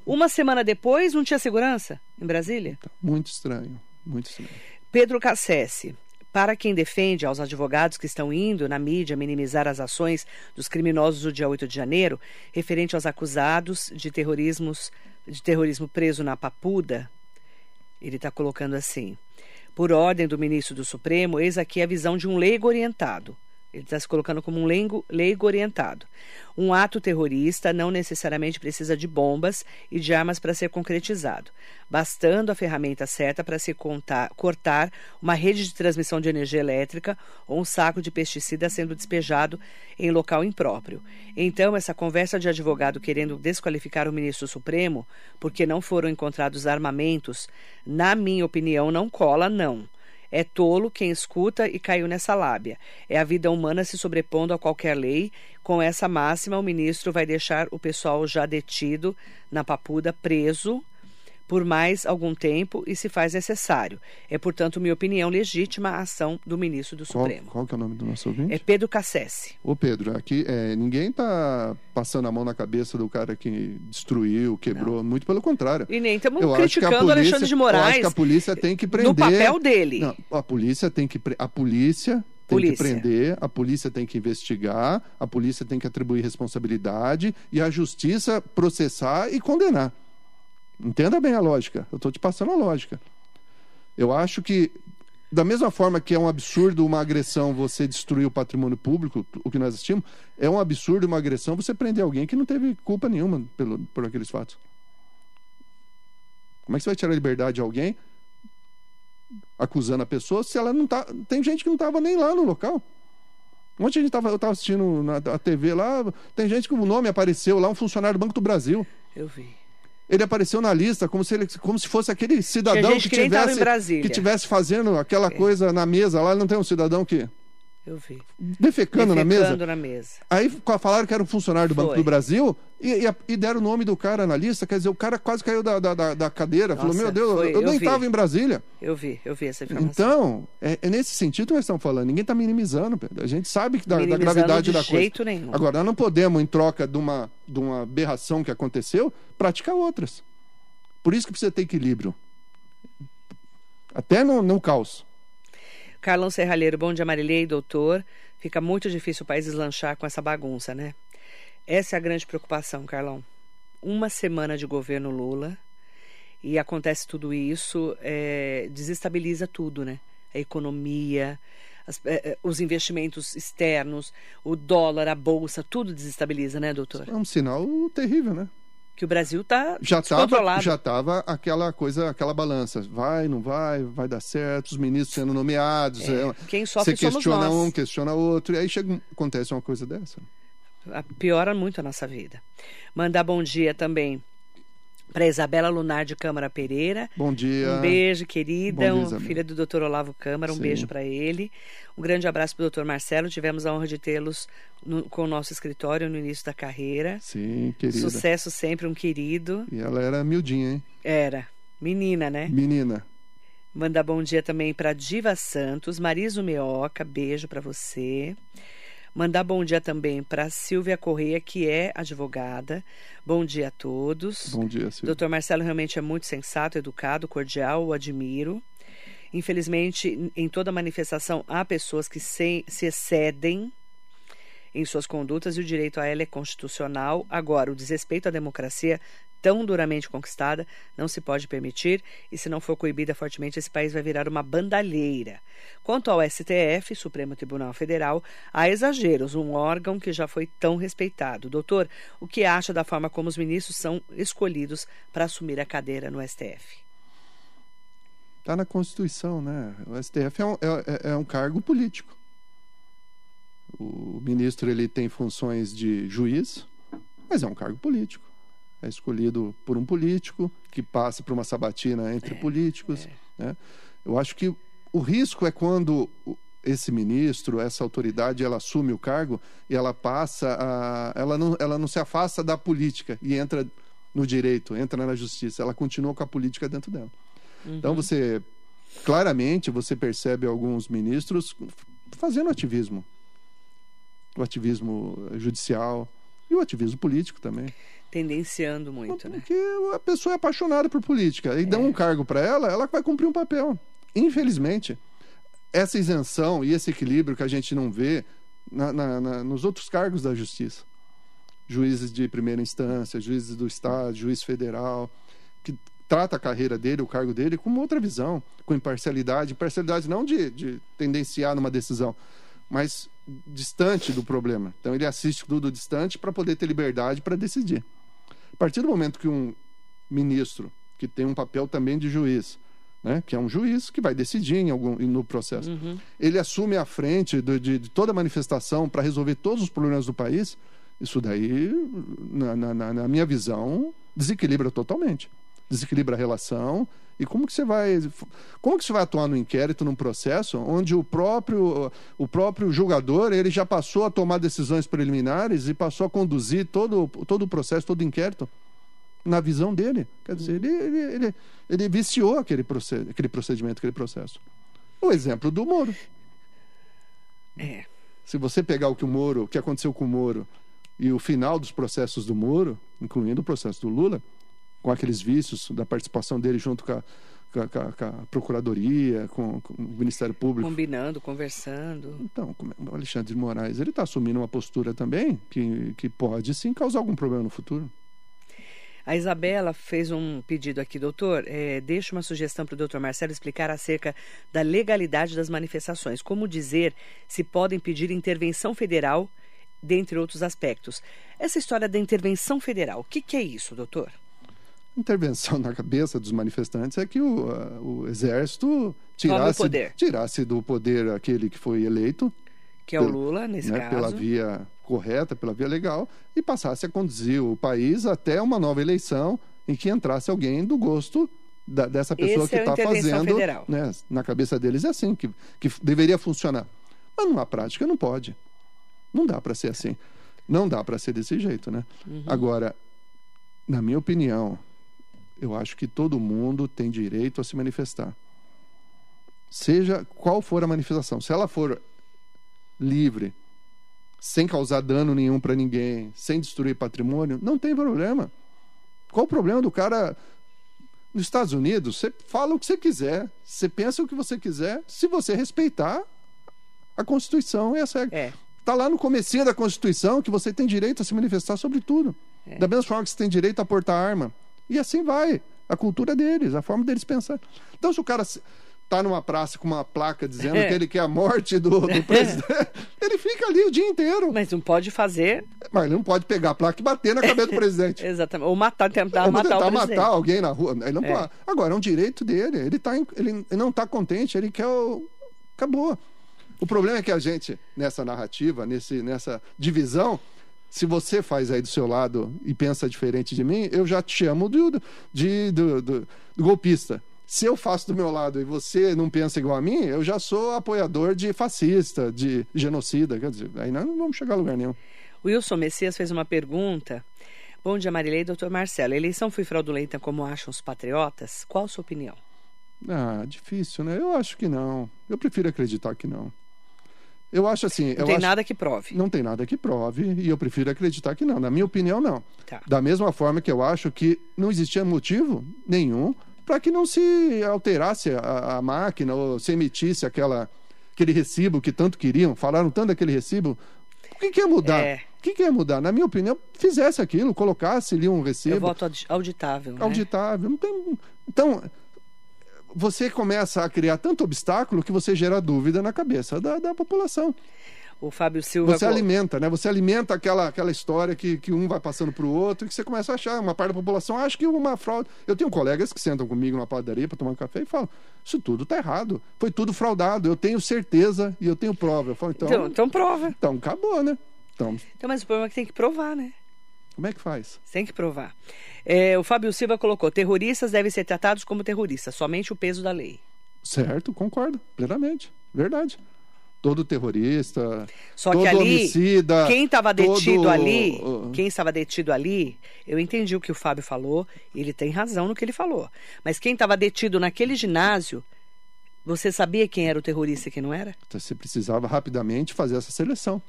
Uma semana depois, não tinha segurança em Brasília? Tá muito estranho, muito estranho. Pedro Cassese. Para quem defende aos advogados que estão indo na mídia minimizar as ações dos criminosos do dia 8 de janeiro, referente aos acusados de, terrorismos, de terrorismo preso na Papuda, ele está colocando assim: por ordem do ministro do Supremo, eis aqui a visão de um leigo orientado. Ele está se colocando como um leigo, leigo orientado. Um ato terrorista não necessariamente precisa de bombas e de armas para ser concretizado, bastando a ferramenta certa para se contar, cortar uma rede de transmissão de energia elétrica ou um saco de pesticida sendo despejado em local impróprio. Então, essa conversa de advogado querendo desqualificar o ministro Supremo porque não foram encontrados armamentos, na minha opinião, não cola, não. É tolo quem escuta e caiu nessa lábia. É a vida humana se sobrepondo a qualquer lei. Com essa máxima, o ministro vai deixar o pessoal já detido na papuda preso por mais algum tempo e se faz necessário. É, portanto, minha opinião legítima a ação do ministro do qual, Supremo. Qual que é o nome do nosso ouvinte? É Pedro Cassese. Ô Pedro, aqui é, ninguém está passando a mão na cabeça do cara que destruiu, quebrou, Não. muito pelo contrário. E nem estamos criticando polícia, Alexandre de Moraes. Eu acho que a polícia tem que prender. No papel dele. Não, a polícia tem que a polícia tem polícia. que prender, a polícia tem que investigar, a polícia tem que atribuir responsabilidade e a justiça processar e condenar. Entenda bem a lógica. Eu estou te passando a lógica. Eu acho que, da mesma forma que é um absurdo uma agressão você destruir o patrimônio público, o que nós assistimos, é um absurdo uma agressão você prender alguém que não teve culpa nenhuma pelo, por aqueles fatos. Como é que você vai tirar a liberdade de alguém acusando a pessoa se ela não tá. Tem gente que não estava nem lá no local. Ontem a gente tava, eu estava assistindo na a TV lá, tem gente que o nome apareceu lá, um funcionário do Banco do Brasil. Eu vi ele apareceu na lista como se, ele, como se fosse aquele cidadão que, que tivesse, que tivesse fazendo aquela é. coisa na mesa lá. Não tem um cidadão que. Eu vi. Defecando, Defecando na mesa? na mesa. Aí falaram que era um funcionário do Foi. Banco do Brasil e, e, e, deram o nome do cara na lista. Quer dizer, o cara quase caiu da, da, da cadeira. Nossa, falou, meu Deus, foi, eu, eu nem estava em Brasília. Eu vi, eu vi essa informação. Então, é, é nesse sentido que nós estamos falando. Ninguém está minimizando, Pedro. A gente sabe que da, da gravidade de da jeito coisa. Nenhum. Agora, nós não podemos, em troca de uma, de uma aberração que aconteceu, praticar outras. Por isso que precisa ter equilíbrio. Até no, no caos. Carlão Serralheiro, bom dia, Marilei, doutor. Fica muito difícil o país deslanchar com essa bagunça, né? Essa é a grande preocupação, Carlão. Uma semana de governo Lula e acontece tudo isso, é, desestabiliza tudo, né? A economia, as, é, é os investimentos externos, o dólar, a bolsa, tudo desestabiliza, né, doutor? É um sinal terrível, né? Que o Brasil está já tava, já estava aquela coisa, aquela balança, vai, não vai, vai dar certo, os ministros sendo nomeados, é, é, quem sofre você questiona um, questiona outro, e aí chega, acontece uma coisa dessa. Piora muito a nossa vida. Mandar bom dia também para Isabela Lunar de Câmara Pereira. Bom dia. Um beijo, querida. Dia, um, filha do Dr. Olavo Câmara, um Sim. beijo para ele. Um grande abraço para o Dr. Marcelo. Tivemos a honra de tê-los com o nosso escritório no início da carreira. Sim, querida. Sucesso sempre, um querido. E ela era miudinha, hein? Era. Menina, né? Menina. Manda bom dia também para Diva Santos, Mariso Meoca, beijo para você. Mandar bom dia também para Silvia Correia, que é advogada. Bom dia a todos. Bom dia, Silvia. Doutor Marcelo realmente é muito sensato, educado, cordial, o admiro. Infelizmente, em toda manifestação há pessoas que se, se excedem em suas condutas e o direito a ela é constitucional. Agora, o desrespeito à democracia tão duramente conquistada não se pode permitir e, se não for coibida fortemente, esse país vai virar uma bandalheira. Quanto ao STF, Supremo Tribunal Federal, há exageros, um órgão que já foi tão respeitado. Doutor, o que acha da forma como os ministros são escolhidos para assumir a cadeira no STF? Está na Constituição, né? O STF é um, é, é um cargo político. O ministro ele tem funções de juiz, mas é um cargo político. É escolhido por um político que passa por uma sabatina entre é, políticos. É. Né? Eu acho que o risco é quando esse ministro, essa autoridade, ela assume o cargo e ela passa a, ela não, ela não se afasta da política e entra no direito, entra na justiça. Ela continua com a política dentro dela. Uhum. Então você claramente você percebe alguns ministros fazendo ativismo o ativismo judicial e o ativismo político também. Tendenciando muito, né? Porque a pessoa é apaixonada por política e é. dão um cargo para ela, ela vai cumprir um papel. Infelizmente, essa isenção e esse equilíbrio que a gente não vê na, na, na, nos outros cargos da justiça. Juízes de primeira instância, juízes do Estado, juiz federal, que trata a carreira dele, o cargo dele, com outra visão, com imparcialidade. Imparcialidade não de, de tendenciar numa decisão, mas distante do problema. Então ele assiste tudo distante para poder ter liberdade para decidir. A partir do momento que um ministro, que tem um papel também de juiz, né, que é um juiz que vai decidir em algum, no processo, uhum. ele assume a frente de, de, de toda manifestação para resolver todos os problemas do país, isso daí, na, na, na minha visão, desequilibra totalmente. Desequilibra a relação, e como que você vai, como que você vai atuar no inquérito, num processo onde o próprio, o próprio julgador ele já passou a tomar decisões preliminares e passou a conduzir todo, todo o processo, todo o inquérito na visão dele. Quer dizer, ele, ele, ele, ele viciou aquele, proced, aquele procedimento, aquele processo. O exemplo do Moro. É. Se você pegar o que o Moro, o que aconteceu com o Moro e o final dos processos do Moro, incluindo o processo do Lula, com aqueles vícios da participação dele junto com a, com a, com a Procuradoria, com, com, o Ministério Público. Combinando, conversando. Então, o Alexandre de Moraes, ele está assumindo uma postura também que, que pode sim causar algum problema no futuro. A Isabela fez um pedido aqui, doutor. É, deixa uma sugestão para o doutor Marcelo explicar acerca da legalidade das manifestações. Como dizer se podem pedir intervenção federal, dentre outros aspectos. Essa história da intervenção federal, o que, que é isso, doutor? Intervenção na cabeça dos manifestantes é que o, o exército tirasse, tirasse do poder aquele que foi eleito. Que é o Lula, nesse né, caso. Pela via correta, pela via legal, e passasse a conduzir o país até uma nova eleição em que entrasse alguém do gosto da, dessa pessoa Esse que está é fazendo. Né, na cabeça deles é assim, que, que deveria funcionar. Mas numa prática não pode. Não dá para ser assim. Não dá para ser desse jeito, né? Uhum. Agora, na minha opinião, eu acho que todo mundo tem direito a se manifestar. Seja qual for a manifestação, se ela for livre, sem causar dano nenhum para ninguém, sem destruir patrimônio, não tem problema. Qual o problema do cara nos Estados Unidos? Você fala o que você quiser, você pensa o que você quiser, se você respeitar a Constituição, essa é. é. Tá lá no comecinho da Constituição que você tem direito a se manifestar sobre tudo. É. Da mesma forma que você tem direito a portar arma. E assim vai. A cultura deles, a forma deles pensar. Então, se o cara está numa praça com uma placa dizendo é. que ele quer a morte do, do presidente, ele fica ali o dia inteiro. Mas não pode fazer. Mas ele não pode pegar a placa e bater na cabeça do presidente. Exatamente. Ou matar, tentar Ou matar tentar o matar alguém na rua. Ele não é. pode. Agora, é um direito dele. Ele, tá, ele não está contente, ele quer o. Acabou. O problema é que a gente, nessa narrativa, nesse, nessa divisão, se você faz aí do seu lado e pensa diferente de mim, eu já te chamo de, de, do, do, do golpista. Se eu faço do meu lado e você não pensa igual a mim, eu já sou apoiador de fascista, de genocida. Quer dizer, aí não vamos chegar a lugar nenhum. Wilson Messias fez uma pergunta. Bom dia, Marilei. Doutor Marcelo, a eleição foi fraudulenta como acham os patriotas? Qual a sua opinião? Ah, difícil, né? Eu acho que não. Eu prefiro acreditar que não. Eu acho assim. Não tem acho... nada que prove. Não tem nada que prove, e eu prefiro acreditar que não. Na minha opinião, não. Tá. Da mesma forma que eu acho que não existia motivo nenhum para que não se alterasse a, a, máquina ou se emitisse aquela, aquele recibo que tanto queriam. Falaram tanto daquele recibo. O que, que ia mudar? É. O que, que ia mudar? Na minha opinião, fizesse aquilo, colocasse ali um recibo. Eu voto auditável. Né? Auditável. Então, então, você começa a criar tanto obstáculo que você gera dúvida na cabeça da, da população. O Fábio Silva. Você alimenta, né? Você alimenta aquela, aquela história que, que um vai passando para o outro e que você começa a achar. Uma parte da população acha que uma fraude. Eu tenho colegas que sentam comigo na padaria para tomar um café e falam: Isso tudo está errado. Foi tudo fraudado. Eu tenho certeza e eu tenho prova. Eu falo: Então, então, então prova. Então acabou, né? Então, então, mas o problema é que tem que provar, né? Como é que faz? Tem que provar. É, o Fábio Silva colocou: terroristas devem ser tratados como terroristas, somente o peso da lei. Certo, concordo, plenamente. Verdade. Todo terrorista, Só todo que ali, homicida. Quem estava detido todo... ali, quem estava detido ali, eu entendi o que o Fábio falou, ele tem razão no que ele falou. Mas quem estava detido naquele ginásio, você sabia quem era o terrorista e quem não era? Então, você precisava rapidamente fazer essa seleção.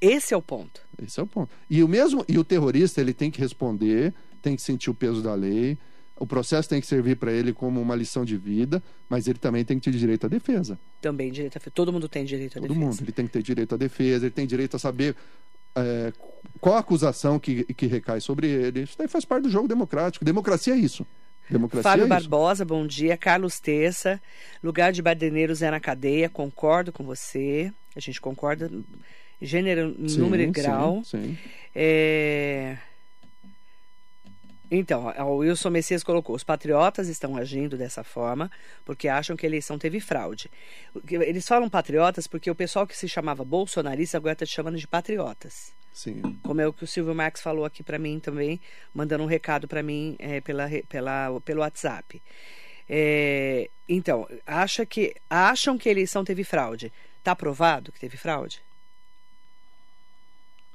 Esse é o ponto. Esse é o ponto. E o mesmo e o terrorista ele tem que responder, tem que sentir o peso da lei. O processo tem que servir para ele como uma lição de vida, mas ele também tem que ter direito à defesa. Também direito a todo mundo tem direito à todo defesa. Todo mundo, ele tem que ter direito à defesa, ele tem direito a saber é, qual a acusação que, que recai sobre ele. Isso daí faz parte do jogo democrático. Democracia é isso. Democracia Fábio é Barbosa, bom dia. Carlos Terça, lugar de badeneiros é na cadeia. Concordo com você. A gente concorda gênero, sim, número e grau. Sim, sim. É... Então, o Wilson Messias colocou: os patriotas estão agindo dessa forma porque acham que a eleição teve fraude. Eles falam patriotas porque o pessoal que se chamava bolsonarista agora está te chamando de patriotas. Sim. Como é o que o Silvio Marques falou aqui para mim também, mandando um recado para mim é, pela, pela, pelo WhatsApp. É, então, acha que, acham que a eleição teve fraude. Está provado que teve fraude?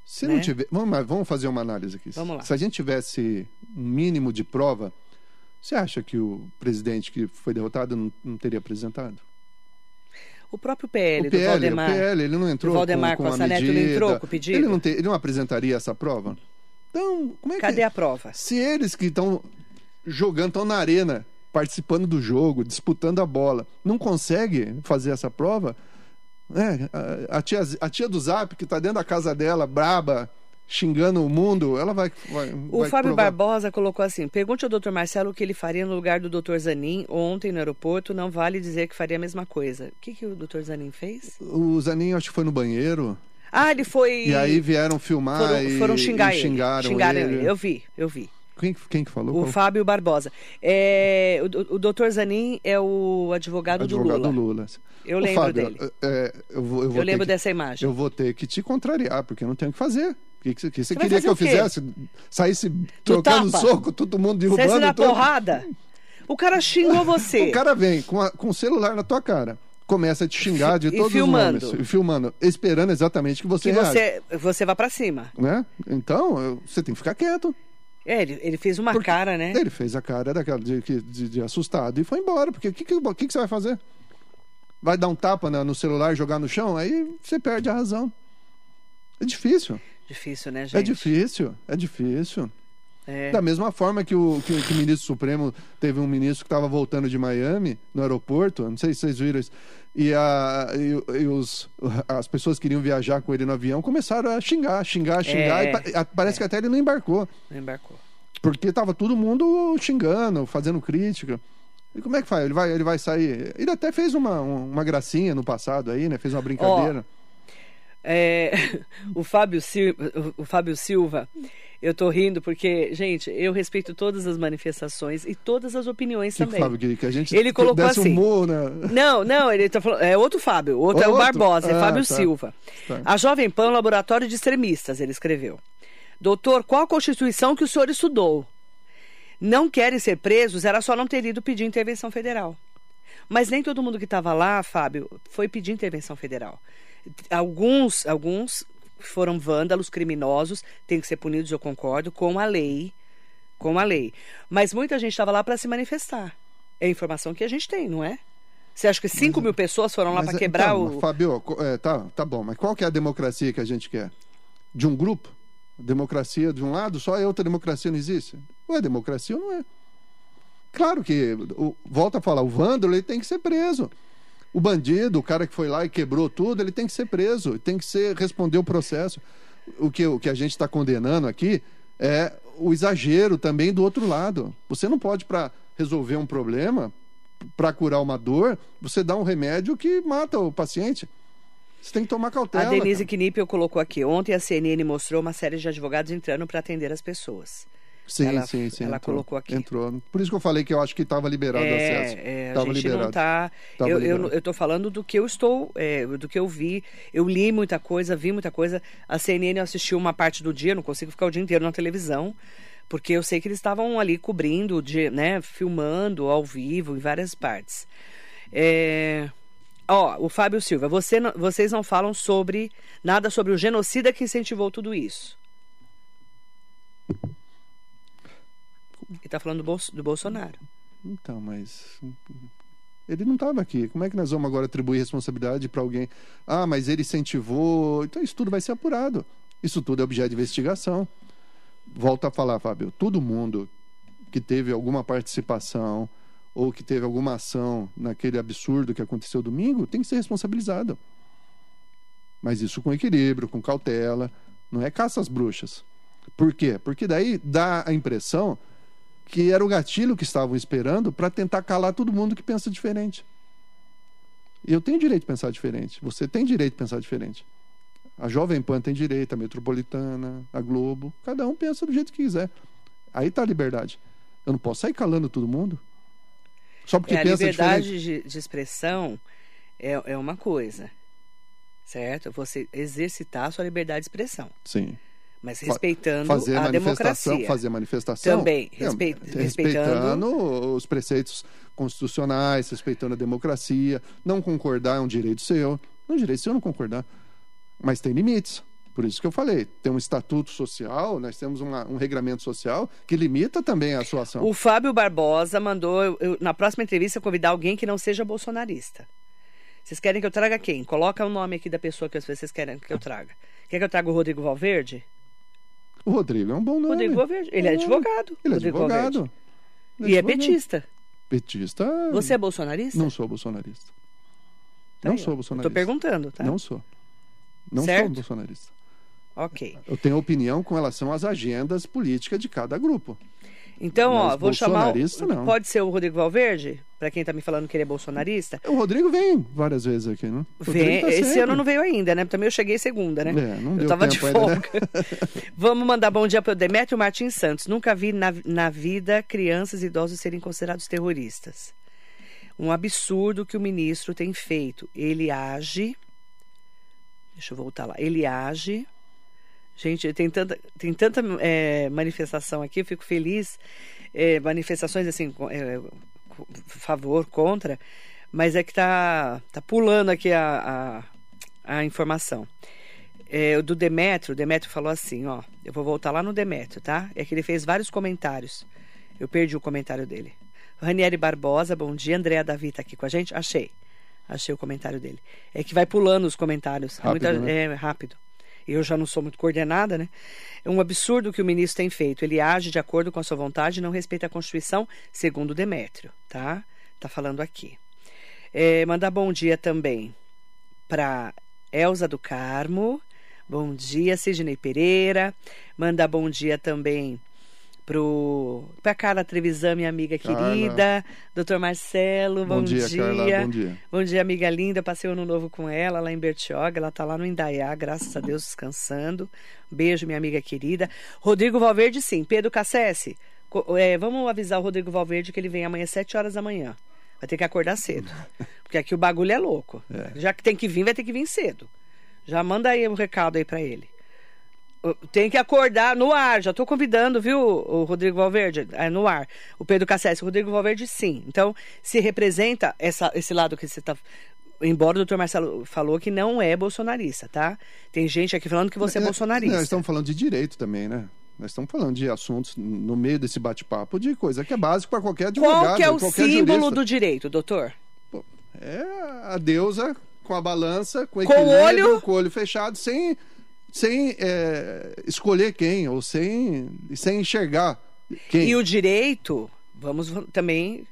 Se né? não tiver, vamos, vamos fazer uma análise aqui. Vamos lá. Se a gente tivesse um mínimo de prova, você acha que o presidente que foi derrotado não, não teria apresentado? O próprio PL, o PL, do Valdemar. O PL, ele não entrou o Valdemar com, com, com a medida. não entrou com o pedido? Ele não, te, ele não apresentaria essa prova? Então, como é Cadê que... a prova? Se eles que estão jogando, estão na arena, participando do jogo, disputando a bola, não conseguem fazer essa prova, é, a, a, tia, a tia do Zap, que está dentro da casa dela, braba, xingando o mundo, ela vai. vai o vai Fábio provar. Barbosa colocou assim: pergunte ao doutor Marcelo o que ele faria no lugar do doutor Zanin ontem no aeroporto. Não vale dizer que faria a mesma coisa. O que, que o doutor Zanin fez? O Zanin, acho que foi no banheiro. Ah, ele foi. E aí vieram filmar foram, foram xingar e ele. xingaram, xingaram ele. ele. Eu vi, eu vi. Quem, quem que falou? O Qual? Fábio Barbosa. É, o, o doutor Zanin é o advogado, Advogado do Lula. do Lula. Eu Ô, lembro Fábio, dele. é, eu vou, eu vou Eu lembro que, dessa imagem. Eu vou ter que te contrariar, porque eu não tenho o que fazer. O que, que, você queria que eu fizesse? Saísse trocando soco, todo mundo derrubando. na todo- porrada? O cara xingou você. O cara vem com, a- com o celular na tua cara, começa a te xingar de todos filmando. os nomes. E filmando. Esperando exatamente que você que reaja. você, você vá pra cima. Né? Então, eu- você tem que ficar quieto. É, ele, ele fez uma Porque cara, né? Ele fez a cara daquela de, de- de- de assustado e foi embora. Porque o que, que, que, que você vai fazer? Vai dar um tapa na- no celular e jogar no chão? Aí você perde a razão. É difícil. Difícil, né, gente? É difícil. É difícil. É. Da mesma forma que o, que, que o ministro Supremo teve um ministro que estava voltando de Miami, no aeroporto, não sei se vocês viram isso, e, a, e, e os, as pessoas que queriam viajar com ele no avião começaram a xingar, xingar, xingar, É, e a- parece é. que até ele não embarcou, Não embarcou. porque estava todo mundo xingando, fazendo crítica. E como é que faz? Ele vai, ele vai sair. Ele até fez uma, uma gracinha no passado aí, né? Fez uma brincadeira. É, o, Fábio Silva, o, o Fábio Silva, eu tô rindo porque, gente, eu respeito todas as manifestações e todas as opiniões que, também. Fábio, que, que a gente Ele colocou assim. um morro na... Não, não, ele tá falando. É outro Fábio. O outro É é o outro? Barbosa, é Ah, Fábio tá. Silva. Tá. A Jovem Pan, laboratório de extremistas, ele escreveu. Doutor, qual a Constituição que o senhor estudou? Não querem ser presos, era só não ter ido pedir intervenção federal. Mas nem todo mundo que estava lá, Fábio, foi pedir intervenção federal. Alguns, alguns foram vândalos, criminosos, têm que ser punidos, eu concordo, com a lei. Com a lei. Mas muita gente estava lá para se manifestar. É a informação que a gente tem, não é? Você acha que 5 mil pessoas foram lá para quebrar então, o. Fabio, é, tá, tá bom, mas qual que é a democracia que a gente quer? De um grupo? Democracia de um lado, só a outra democracia não existe? Ou é democracia ou não é? Claro que, o- volta a falar, o vândalo ele tem que ser preso. O bandido, o cara que foi lá e quebrou tudo, ele tem que ser preso, tem que ser responder o processo. O que, o que a gente está condenando aqui é o exagero também do outro lado. Você não pode, para resolver um problema, para curar uma dor, você dá um remédio que mata o paciente. Você tem que tomar cautela. A Denise cara. Knippel colocou aqui. Ontem a CNN mostrou uma série de advogados entrando para atender as pessoas. Sim, ela- sim, sim. ela entrou, colocou aqui. Entrou. Por isso que eu falei que eu acho que estava liberado o acesso. É, é, a Tava gente liberado. não tá. Tava eu, eu, liberado. eu tô falando do que eu estou, é, do que eu vi. Eu li muita coisa, vi muita coisa. A CNN eu assisti uma parte do dia, não consigo ficar o dia inteiro na televisão, porque eu sei que eles estavam ali cobrindo, de, né, filmando ao vivo em várias partes. É, Ó, o Fábio Silva, você não- vocês não falam sobre nada sobre o genocida que incentivou tudo isso. Ele tá falando do, do Bolsonaro. Então, mas. Ele não estava aqui. Como é que nós vamos agora atribuir responsabilidade para alguém? Ah, mas ele incentivou. Então isso tudo vai ser apurado. Isso tudo é objeto de investigação. Volto a falar, Fábio. Todo mundo que teve alguma participação ou que teve alguma ação naquele absurdo que aconteceu domingo tem que ser responsabilizado. Mas isso com equilíbrio, com cautela. Não é caça às bruxas. Por quê? Porque daí dá a impressão que era o gatilho que estavam esperando para tentar calar todo mundo que pensa diferente. Eu tenho direito de pensar diferente. Você tem direito de pensar diferente. A Jovem Pan tem direito, a Metropolitana, a Globo. Cada um pensa do jeito que quiser. Aí tá a liberdade. Eu não posso sair calando todo mundo. Só porque É, a pensa liberdade de, de expressão é, é uma coisa, certo? Você exercitar a sua liberdade de expressão, Sim. Mas respeitando Fazer a manifestação, democracia. fazer manifestação. Também, É, respei- respeitando os preceitos constitucionais, respeitando a democracia. Não concordar é um direito seu. É um direito seu não concordar. Mas tem limites. Por isso que eu falei, tem um estatuto social, nós temos uma- um regramento social que limita também a sua ação. O Fábio Barbosa mandou, eu, na próxima entrevista, convidar alguém que não seja bolsonarista. Vocês querem que eu traga quem? Coloca o nome aqui da pessoa que vocês querem que eu traga. Quer que eu traga o Rodrigo Valverde? O Rodrigo é um bom nome. Rodrigo Valverde. Ele é É. advogado. Ele é Rodrigo advogado. Valverde. Ele E é petista. Petista. Você é bolsonarista? Não sou bolsonarista. Tá não aí, ó. sou bolsonarista. Tô perguntando, tá? Não sou. Não Certo? sou bolsonarista. Ok. Eu tenho opinião com relação às agendas políticas de cada grupo. Então, ó, Mas vou chamar. o- bolsonarista, não. Pode ser o Rodrigo Valverde? Pra quem tá me falando que ele é bolsonarista? O Rodrigo vem várias vezes aqui, né? Vem, tá esse sempre. ano não veio ainda, né? Também eu cheguei segunda, né? É, não eu deu tava de tempo ainda, né? folga. Vamos mandar bom dia para o Demetrio Martins Santos. Nunca vi na, na vida crianças e idosos serem considerados terroristas. Um absurdo que o ministro tem feito. Ele age. Deixa eu voltar lá. Ele age. Gente, tem tanta, tem tanta é, manifestação aqui, eu fico feliz. É, manifestações assim, é, favor, contra, mas é que tá, tá pulando aqui a, a, a informação. É, o do Demetrio, o Demetrio falou assim, ó, eu vou voltar lá no Demetrio, tá? É que ele fez vários comentários. Eu perdi o comentário dele. Ranieri Barbosa, bom dia. Andréa Davi tá aqui com a gente? Achei. Achei o comentário dele. É que vai pulando os comentários. É Rápido, muita- né? é rápido. Eu já não sou muito coordenada, né? É um absurdo o que o ministro tem feito. Ele age de acordo com a sua vontade e não respeita a Constituição, segundo Demétrio, tá? Tá falando aqui. É, mandar bom dia também para Elza do Carmo. Bom dia, Sidney Pereira. Mandar bom dia também pro para Carla Trevisan, minha amiga Carla. querida, Dr. Marcelo, bom, Bom dia, Carla. Bom dia. Bom dia, amiga linda. Passei o ano novo com ela lá em Bertioga. Ela tá lá no Indaiá, graças a Deus, descansando. Beijo, minha amiga querida. Rodrigo Valverde, sim. Pedro Cassese, é, vamos avisar o Rodrigo Valverde que ele vem amanhã às 7 horas da manhã. Vai ter que acordar cedo. Porque aqui o bagulho é louco. É. Já que tem que vir, vai ter que vir cedo. Já manda aí um recado aí pra ele. Tem que acordar no ar. Já estou convidando, viu, o Rodrigo Valverde? É no ar. O Pedro Cassese. O Rodrigo Valverde, sim. Então, se representa essa, esse lado que você está. Embora o doutor Marcelo falou que não é bolsonarista, tá? Tem gente aqui falando que você é, bolsonarista. Nós estamos falando de direito também, né? Nós estamos falando de assuntos no meio desse bate-papo de coisa que é básico para qualquer advogado. Qual que é o símbolo jurista. do direito, doutor? É a deusa com a balança, com, com o olho, com o olho fechado, sem, sem é, escolher quem, ou sem, sem enxergar quem. E o direito, vamos também.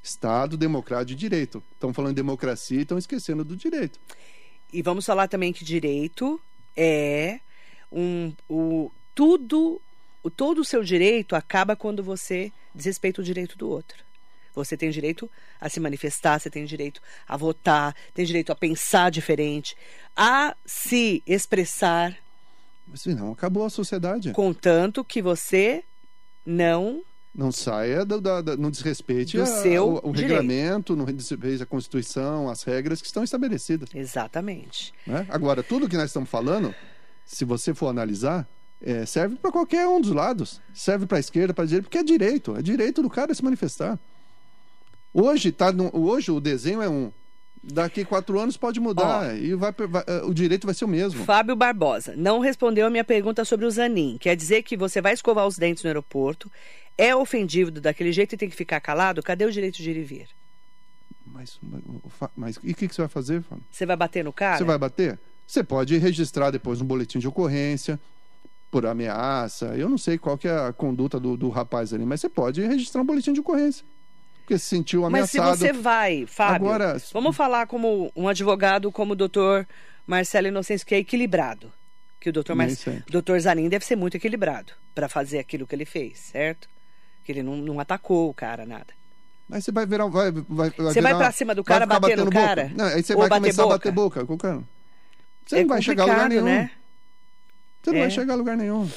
Estado democrático de direito. Estão falando de democracia e estão esquecendo do direito. E vamos falar também que direito é um, o, tudo, o, todo o seu direito acaba quando você desrespeita o direito do outro. Você tem direito a se manifestar, você tem direito a votar, tem direito a pensar diferente, a se expressar. Mas não, acabou a sociedade. Contanto que você não não saia do, do, do, no desrespeite do a, seu o, o regulamento, no desrespeite a Constituição, as regras que estão estabelecidas. Exatamente. Né? Agora, tudo que nós estamos falando, se você for analisar, é, serve para qualquer um dos lados. Serve para a esquerda, para a direita, porque é direito. É direito do cara se manifestar. Hoje, tá no, hoje o desenho é um. Daqui quatro anos pode mudar Ó, e vai, vai, eh, o direito vai ser o mesmo. Fábio Barbosa não respondeu a minha pergunta sobre o Zanin. Quer dizer que você vai escovar os dentes no aeroporto, é ofendido daquele jeito e tem que ficar calado? Cadê o direito de ir e vir? Mas, mas, mas e o que, que, você vai fazer, Fábio? Você vai bater no cara? Você vai bater? Você pode registrar depois um boletim de ocorrência por ameaça. Eu não sei qual que é a conduta do, do rapaz ali, mas você pode registrar um boletim de ocorrência porque se sentiu ameaçado. Mas se você vai, Fábio, Agora... vamos falar como um advogado como o doutor Marcelo Inocêncio, que é equilibrado. Que o doutor, Mar... doutor Zanin deve ser muito equilibrado para fazer aquilo que ele fez, certo? Que ele não, não atacou o cara, nada. Mas você vai virar. Vai, vai, você virar, vai pra cima do cara, bater no cara? Não, aí você vai começar boca? a bater boca com o cara. Você é não vai chegar a lugar nenhum. Né? Você não é. vai chegar a lugar nenhum.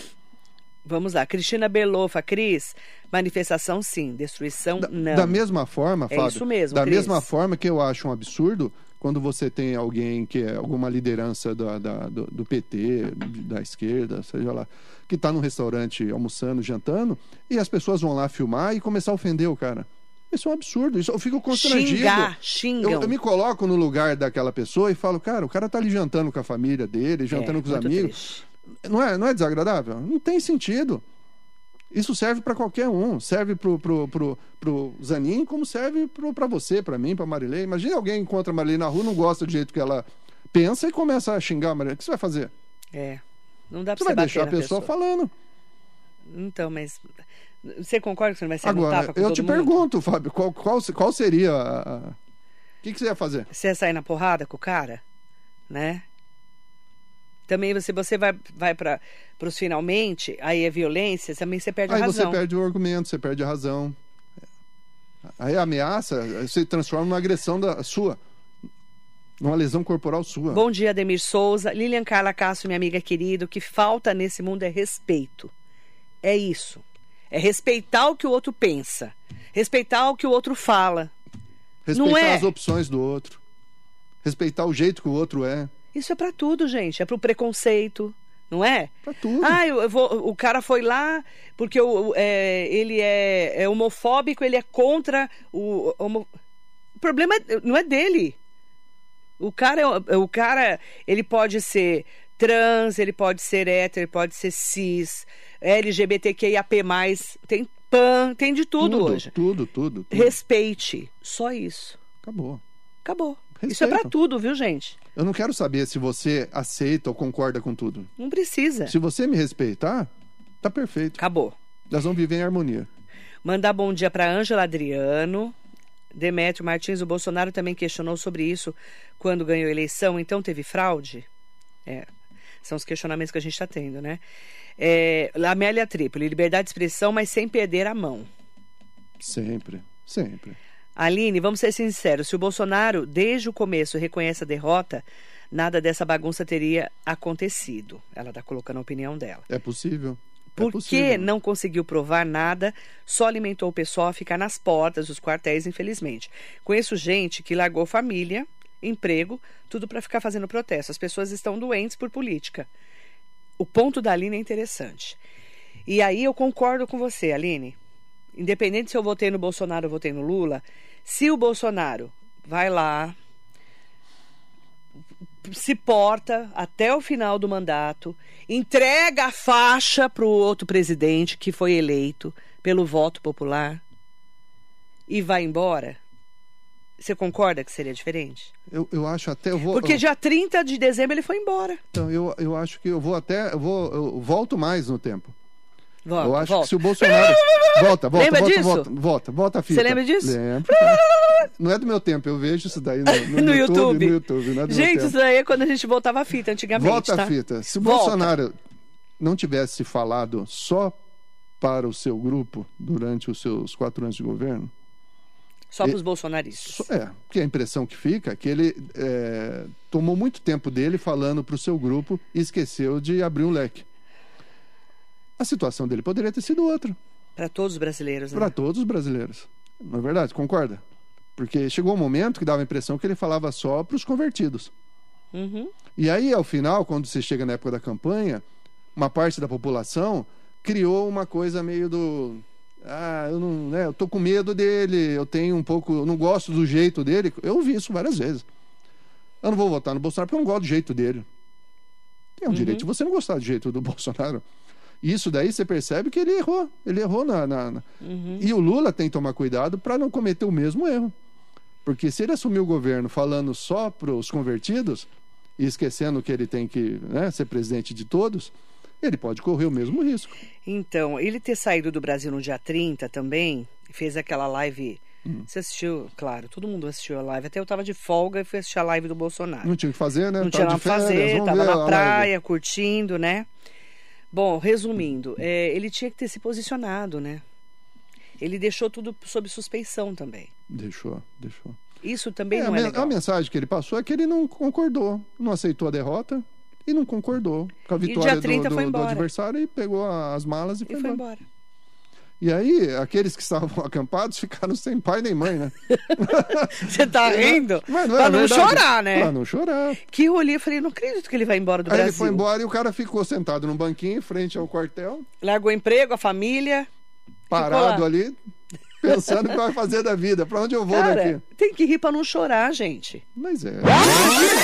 Vamos lá, Cristina Belofa, Cris, manifestação sim, destruição da, não. Da mesma forma, é Fábio, isso mesmo, da Cris. mesma forma que eu acho um absurdo quando você tem alguém que é alguma liderança da, da do, do, PT, da esquerda, seja lá, que está num restaurante almoçando, jantando, e as pessoas vão lá filmar e começar a ofender o cara. Isso é um absurdo, isso eu fico constrangido. Xingar, xingam. Eu, eu, me coloco no lugar daquela pessoa e falo, cara, o cara tá ali jantando com a família dele, jantando é, com os amigos. Triste. Não é, não é desagradável? Não tem sentido. Isso serve para qualquer um. Serve pro, pro, pro, pro Zanin, como serve para você, para mim, para Marilei. Imagina alguém encontra a Marilei na rua, não gosta do jeito que ela pensa e começa a xingar a Marilei. O que você vai fazer? É. Não dá para você, você vai deixar a pessoa, pessoa, falando. Então, mas você concorda que você não vai ser Agora, eu te mundo? pergunto, Fábio, qual, qual, qual seria a... O que, que você ia fazer? Você ia sair na porrada com o cara? Né? Também você, você vai, vai para os finalmente, aí é violência, também você perde aí a razão. Aí você perde o argumento, você perde a razão. Aí a ameaça se transforma numa agressão da sua. Numa lesão corporal sua. Bom dia, Ademir Souza. Lilian Carla Castro, minha amiga querida. O que falta nesse mundo é respeito. É isso. É respeitar o que o outro pensa. Respeitar o que o outro fala. Respeitar Não é... as opções do outro. Respeitar o jeito que o outro é. Isso é para tudo, gente. É para o preconceito, não é? Pra tudo. Ah, eu, eu vou, o cara foi lá porque eu, é, ele é, é, homofóbico, ele é contra o. Homo... O problema é, não é dele. O cara, é, o cara, ele pode ser trans, ele pode ser hétero, ele pode ser cis, LGBTQIAP+, tem pan, tem de tudo, tudo hoje. Tudo, tudo, tudo. Respeite. Só isso. Acabou. Acabou. Respeito. Isso é para tudo, viu, gente? Eu não quero saber se você aceita ou concorda com tudo. Não precisa. Se você me respeitar, tá perfeito. Acabou. Nós vamos viver em harmonia. Mandar bom dia para Ângela Adriano. Demétrio Martins, o Bolsonaro também questionou sobre isso quando ganhou a eleição, então teve fraude? É, são os questionamentos que a gente está tendo, né? É, Amélia Trípoli, liberdade de expressão, mas sem perder a mão. Sempre, sempre. Aline, vamos ser sinceros: se o Bolsonaro, desde o começo, reconhece a derrota, nada dessa bagunça teria acontecido. Ela está colocando a opinião dela. É possível. É Por que não conseguiu provar nada, só alimentou o pessoal a ficar nas portas dos quartéis, infelizmente. Conheço gente que largou família, emprego, tudo para ficar fazendo protesto. As pessoas estão doentes por política. O ponto da Aline é interessante. E aí eu concordo com você, Aline independente se eu votei no Bolsonaro ou votei no Lula, se o Bolsonaro vai lá, se porta até o final do mandato, entrega a faixa para o outro presidente que foi eleito pelo voto popular e vai embora, Você concorda que seria diferente? Eu, eu acho até. Eu vou, Porque eu, dia 30 de dezembro ele foi embora. Então, eu, eu acho que eu vou até. Eu, vou, eu volto mais no tempo. Volta, eu acho volta. que se o Bolsonaro. volta, volta, Lembra volta, disso? volta, volta, volta a fita. Você lembra disso? Lembro. Não é do meu tempo, eu vejo isso daí no, no, No YouTube, YouTube. No YouTube, é Gente, tempo. isso aí é quando a gente voltava a fita antigamente, Volta tá? a fita. Se o Volta. Bolsonaro não tivesse falado só para o seu grupo durante os seus quatro anos de governo, Só para os bolsonaristas. é, que a impressão que fica é que ele é, tomou muito tempo dele falando para o seu grupo e esqueceu de abrir um leque. A situação dele poderia ter sido outra Para todos os brasileiros, né? para todos os brasileiros. Não é verdade? Concorda? Porque chegou um momento que dava a impressão que ele falava só para os convertidos. Uhum. E aí, ao final, quando você chega na época da campanha, uma parte da população criou uma coisa meio do. Ah, eu não. Né, eu tô com medo dele, eu tenho um pouco. Eu não gosto do jeito dele. Eu ouvi isso várias vezes. Eu não vou votar no Bolsonaro porque eu não gosto do jeito dele. Tem o direito de você não gostar do jeito do Bolsonaro. Isso daí você percebe que ele errou. Ele errou na. na- na- E o Lula tem que tomar cuidado para não cometer o mesmo erro. Porque se ele assumir o governo falando só para os convertidos e esquecendo que ele tem que né, ser presidente de todos, ele pode correr o mesmo risco. Então, ele ter saído do Brasil no dia 30 também, fez aquela live. Hum. Você assistiu, claro, todo mundo assistiu a live. Até eu tava de folga e fui assistir a live do Bolsonaro. Não tinha o que fazer, né? Não Tava tinha pra férias, fazer, tava na live. praia, curtindo, né? Bom, resumindo, é, ele tinha que ter se posicionado, né? Ele deixou tudo sob suspeição também. Deixou, deixou. Isso também É, a, não é men- legal. a mensagem que ele passou é que ele não concordou, não aceitou a derrota e não concordou com a vitória do- 30 do, foi do adversário e pegou as malas e E foi, foi embora. embora. E aí, aqueles que estavam acampados ficaram sem pai nem mãe, né? Você tá rindo? Mas pra é não verdade. chorar, né? Pra não chorar. Que eu olhei e falei, não acredito que ele vai embora do Aí Brasil. ele foi embora e o cara ficou sentado num banquinho em frente ao quartel, Largou o emprego, a família. parado ali, pensando o que vai fazer da vida. Pra onde eu vou Cara, daqui? tem que rir pra não chorar, gente. Mas é. Imagina.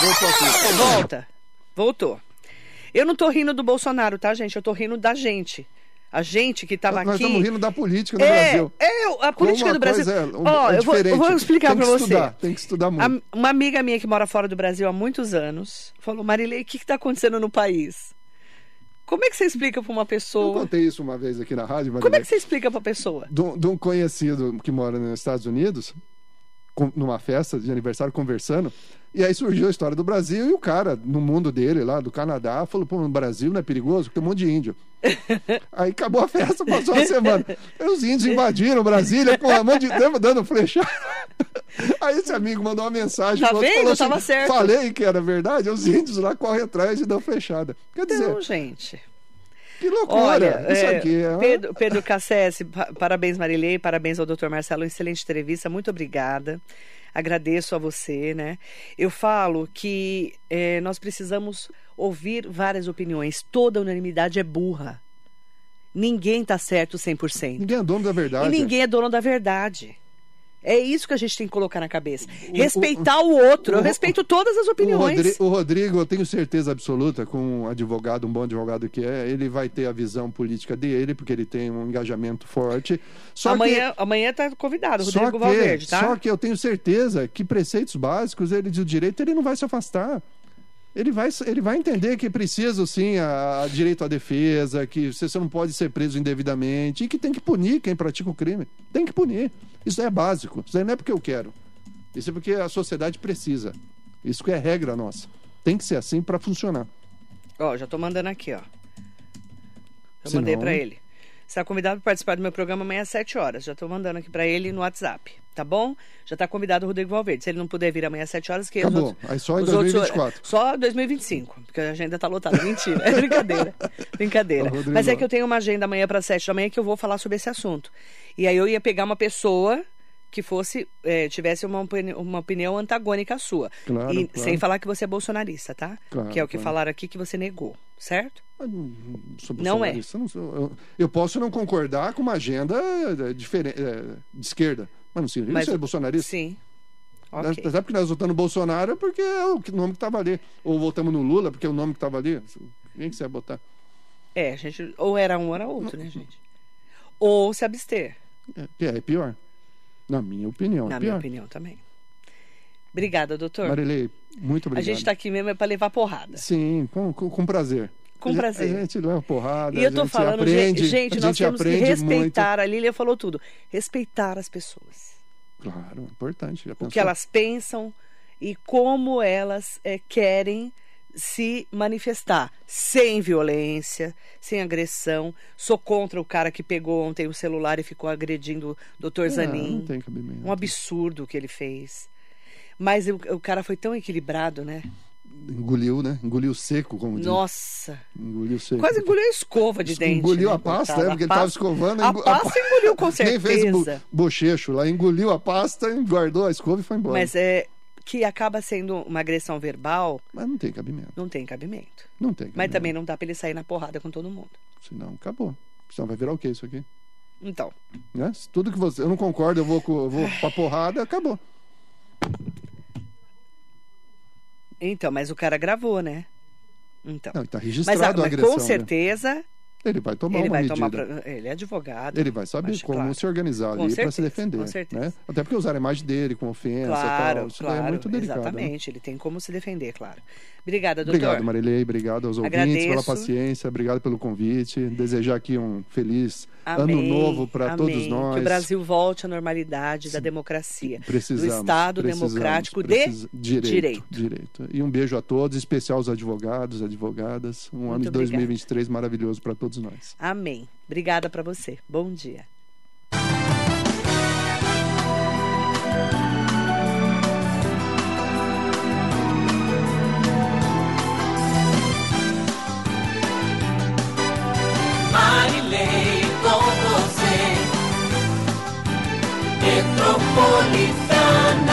Voltou aqui. Volta. Voltou. Eu não tô rindo do Bolsonaro, tá, gente? Eu tô rindo da gente. A gente que tava Nós aqui. estamos rindo da política no é, Brasil. é, a política Como do a Brasil. é- Ó, é eu, vou, eu vou explicar que você. Estudar, tem que estudar muito. A- uma amiga minha que mora fora do Brasil há muitos anos falou: Marilei, o que está acontecendo no país? Como é que você explica pra uma Eu pessoa? contei isso uma vez aqui na rádio, Como é Marilei. que você explica pra pessoa? de um, de um conhecido que mora nos Estados Unidos, numa festa de aniversário, conversando. E aí surgiu a história do Brasil e o cara, no mundo dele, lá do Canadá, falou: pô, no Brasil não é perigoso? Porque tem um monte de índio. aí acabou a festa, passou uma semana. Aí os índios invadiram Brasília, pô, um monte de tempo dando flechada. Aí esse amigo mandou uma mensagem. Tá vendo? falou assim, Tava certo. Falei que era verdade, os índios lá correm atrás e dão flechada. Quer dizer, Então, gente. que loucura. Olha, isso é, aqui é. Pedro, Pedro Cassese, pa- parabéns Marilei, parabéns ao Dr. Marcelo, excelente entrevista, muito obrigada. Agradeço a você, né? Eu falo que eh, nós precisamos ouvir várias opiniões. Toda unanimidade é burra. Ninguém tá certo 100%. Ninguém é dono da verdade. E ninguém é dono da verdade. É isso que a gente tem que colocar na cabeça. O- Respeitar o, outro. Eu o- respeito todas as O, opiniões. Rodri- o Rodrigo, eu tenho certeza absoluta, com um advogado, um bom advogado que é, ele vai ter a visão política dele, porque ele tem um engajamento forte. Só amanhã, amanhã tá convidado, que, Rodrigo que, Valverde, tá? Só que eu tenho certeza que preceitos básicos ele do direito ele não vai se afastar. Ele vai, ele vai entender que precisa, sim, a, a direito à defesa, que você não pode ser preso indevidamente e que tem que punir quem pratica o crime. Tem que punir. Isso é básico. Isso aí não é porque eu quero. Isso é porque a sociedade precisa. Isso que é regra nossa. Tem que ser assim para funcionar. Ó, já tô mandando aqui, ó. Já Se mandei pra ele. Você está convidado para participar do meu programa amanhã às 7 horas. Já tô mandando aqui pra ele no WhatsApp, tá bom? Já tá convidado o Rodrigo Valverde. Se ele não puder vir amanhã às 7 horas, que os Acabou. outros- Aí só em os outros- 2024. só 2025, porque a agenda tá lotada. Mentira, é brincadeira. Brincadeira. Mas é que eu tenho uma agenda amanhã para 7 da manhã que eu vou falar sobre esse assunto. E aí eu ia pegar uma pessoa que fosse eh, tivesse uma, uma opinião antagônica à sua. Claro, e claro. sem falar que você é bolsonarista, tá? Claro, que é o que falaram aqui que você negou, certo? Não- não sou Não é. não sou- eu, eu posso não concordar com uma agenda eh, diferente, eh, de esquerda, mas não significa Mas- ser bolsonarista. Sim. Nós- Ok. Até porque nós votamos no Bolsonaro porque é o nome que estava ali. Ou votamos no Lula porque é o nome que estava ali. Quem que você vai botar? É, gente. Ou era um ou era outro, né, gente? Ou se abster. É, é pior. Na minha opinião. Na é minha opinião também. Obrigada, doutor. Marilei, muito a obrigado. gente está aqui mesmo é para levar porrada. Sim, com, com, com prazer. Com A prazer. A gente leva porrada. E eu a tô falando, aprende, gente, a nós gente temos que respeitar, a Lília falou tudo, respeitar as pessoas. Muito. Claro, importante. Já O que elas pensam e como elas eh, querem se manifestar sem violência, sem agressão. Sou contra o cara que pegou ontem o celular e ficou agredindo o doutor Zanin. Não tem cabimento. Um absurdo o que ele fez. Mas o, o cara foi tão equilibrado, né? Engoliu, né? Engoliu seco, como diz. Nossa! Engoliu seco. Quase engoliu a escova de dente. Engoliu né, a pasta, é, porque A ele tava pasta- escovando. A engo- pasta engoliu com Nem fez bo- certeza. bochecho lá, engoliu a pasta, guardou a escova e foi embora. Mas é que acaba sendo uma agressão verbal, Mas não tem cabimento. não tem cabimento. Não tem cabimento. Mas também não dá pra ele sair na porrada com todo mundo. Senão acabou. Senão vai virar o que isso aqui? Então, Né? Tudo que você. Eu não concordo, eu vou, eu vou pra porrada, acabou. então, mas o cara gravou, né? Então. Não, tá mas registrado a- a mas agressão. com né? Ele vai tomar ele uma vai medida. tomar. Ele é advogado. Ele vai saber como claro. se organizar ali para se defender. com certeza. Né? Até porque usar a imagem dele com ofensa e Claro, tal. Isso daí claro. é muito delicado. né? exatamente. Ele tem como se defender, claro. Obrigada, doutor. Obrigado, Marilei. Obrigado aos ouvintes Agradeço. pela paciência. Obrigado pelo convite. Desejar aqui um feliz Amém, ano novo para todos nós. Que o Brasil volte à normalidade da democracia. Precisamos, do Estado precisamos, democrático de direito, direito. direito. E um beijo a todos, especial aos advogados, advogadas. Um ano de obrigada. 2023 maravilhoso para todos nós. Amém. Obrigada para você. Bom dia. Γαλιλαίο Χωσέ και τροπολιθάνα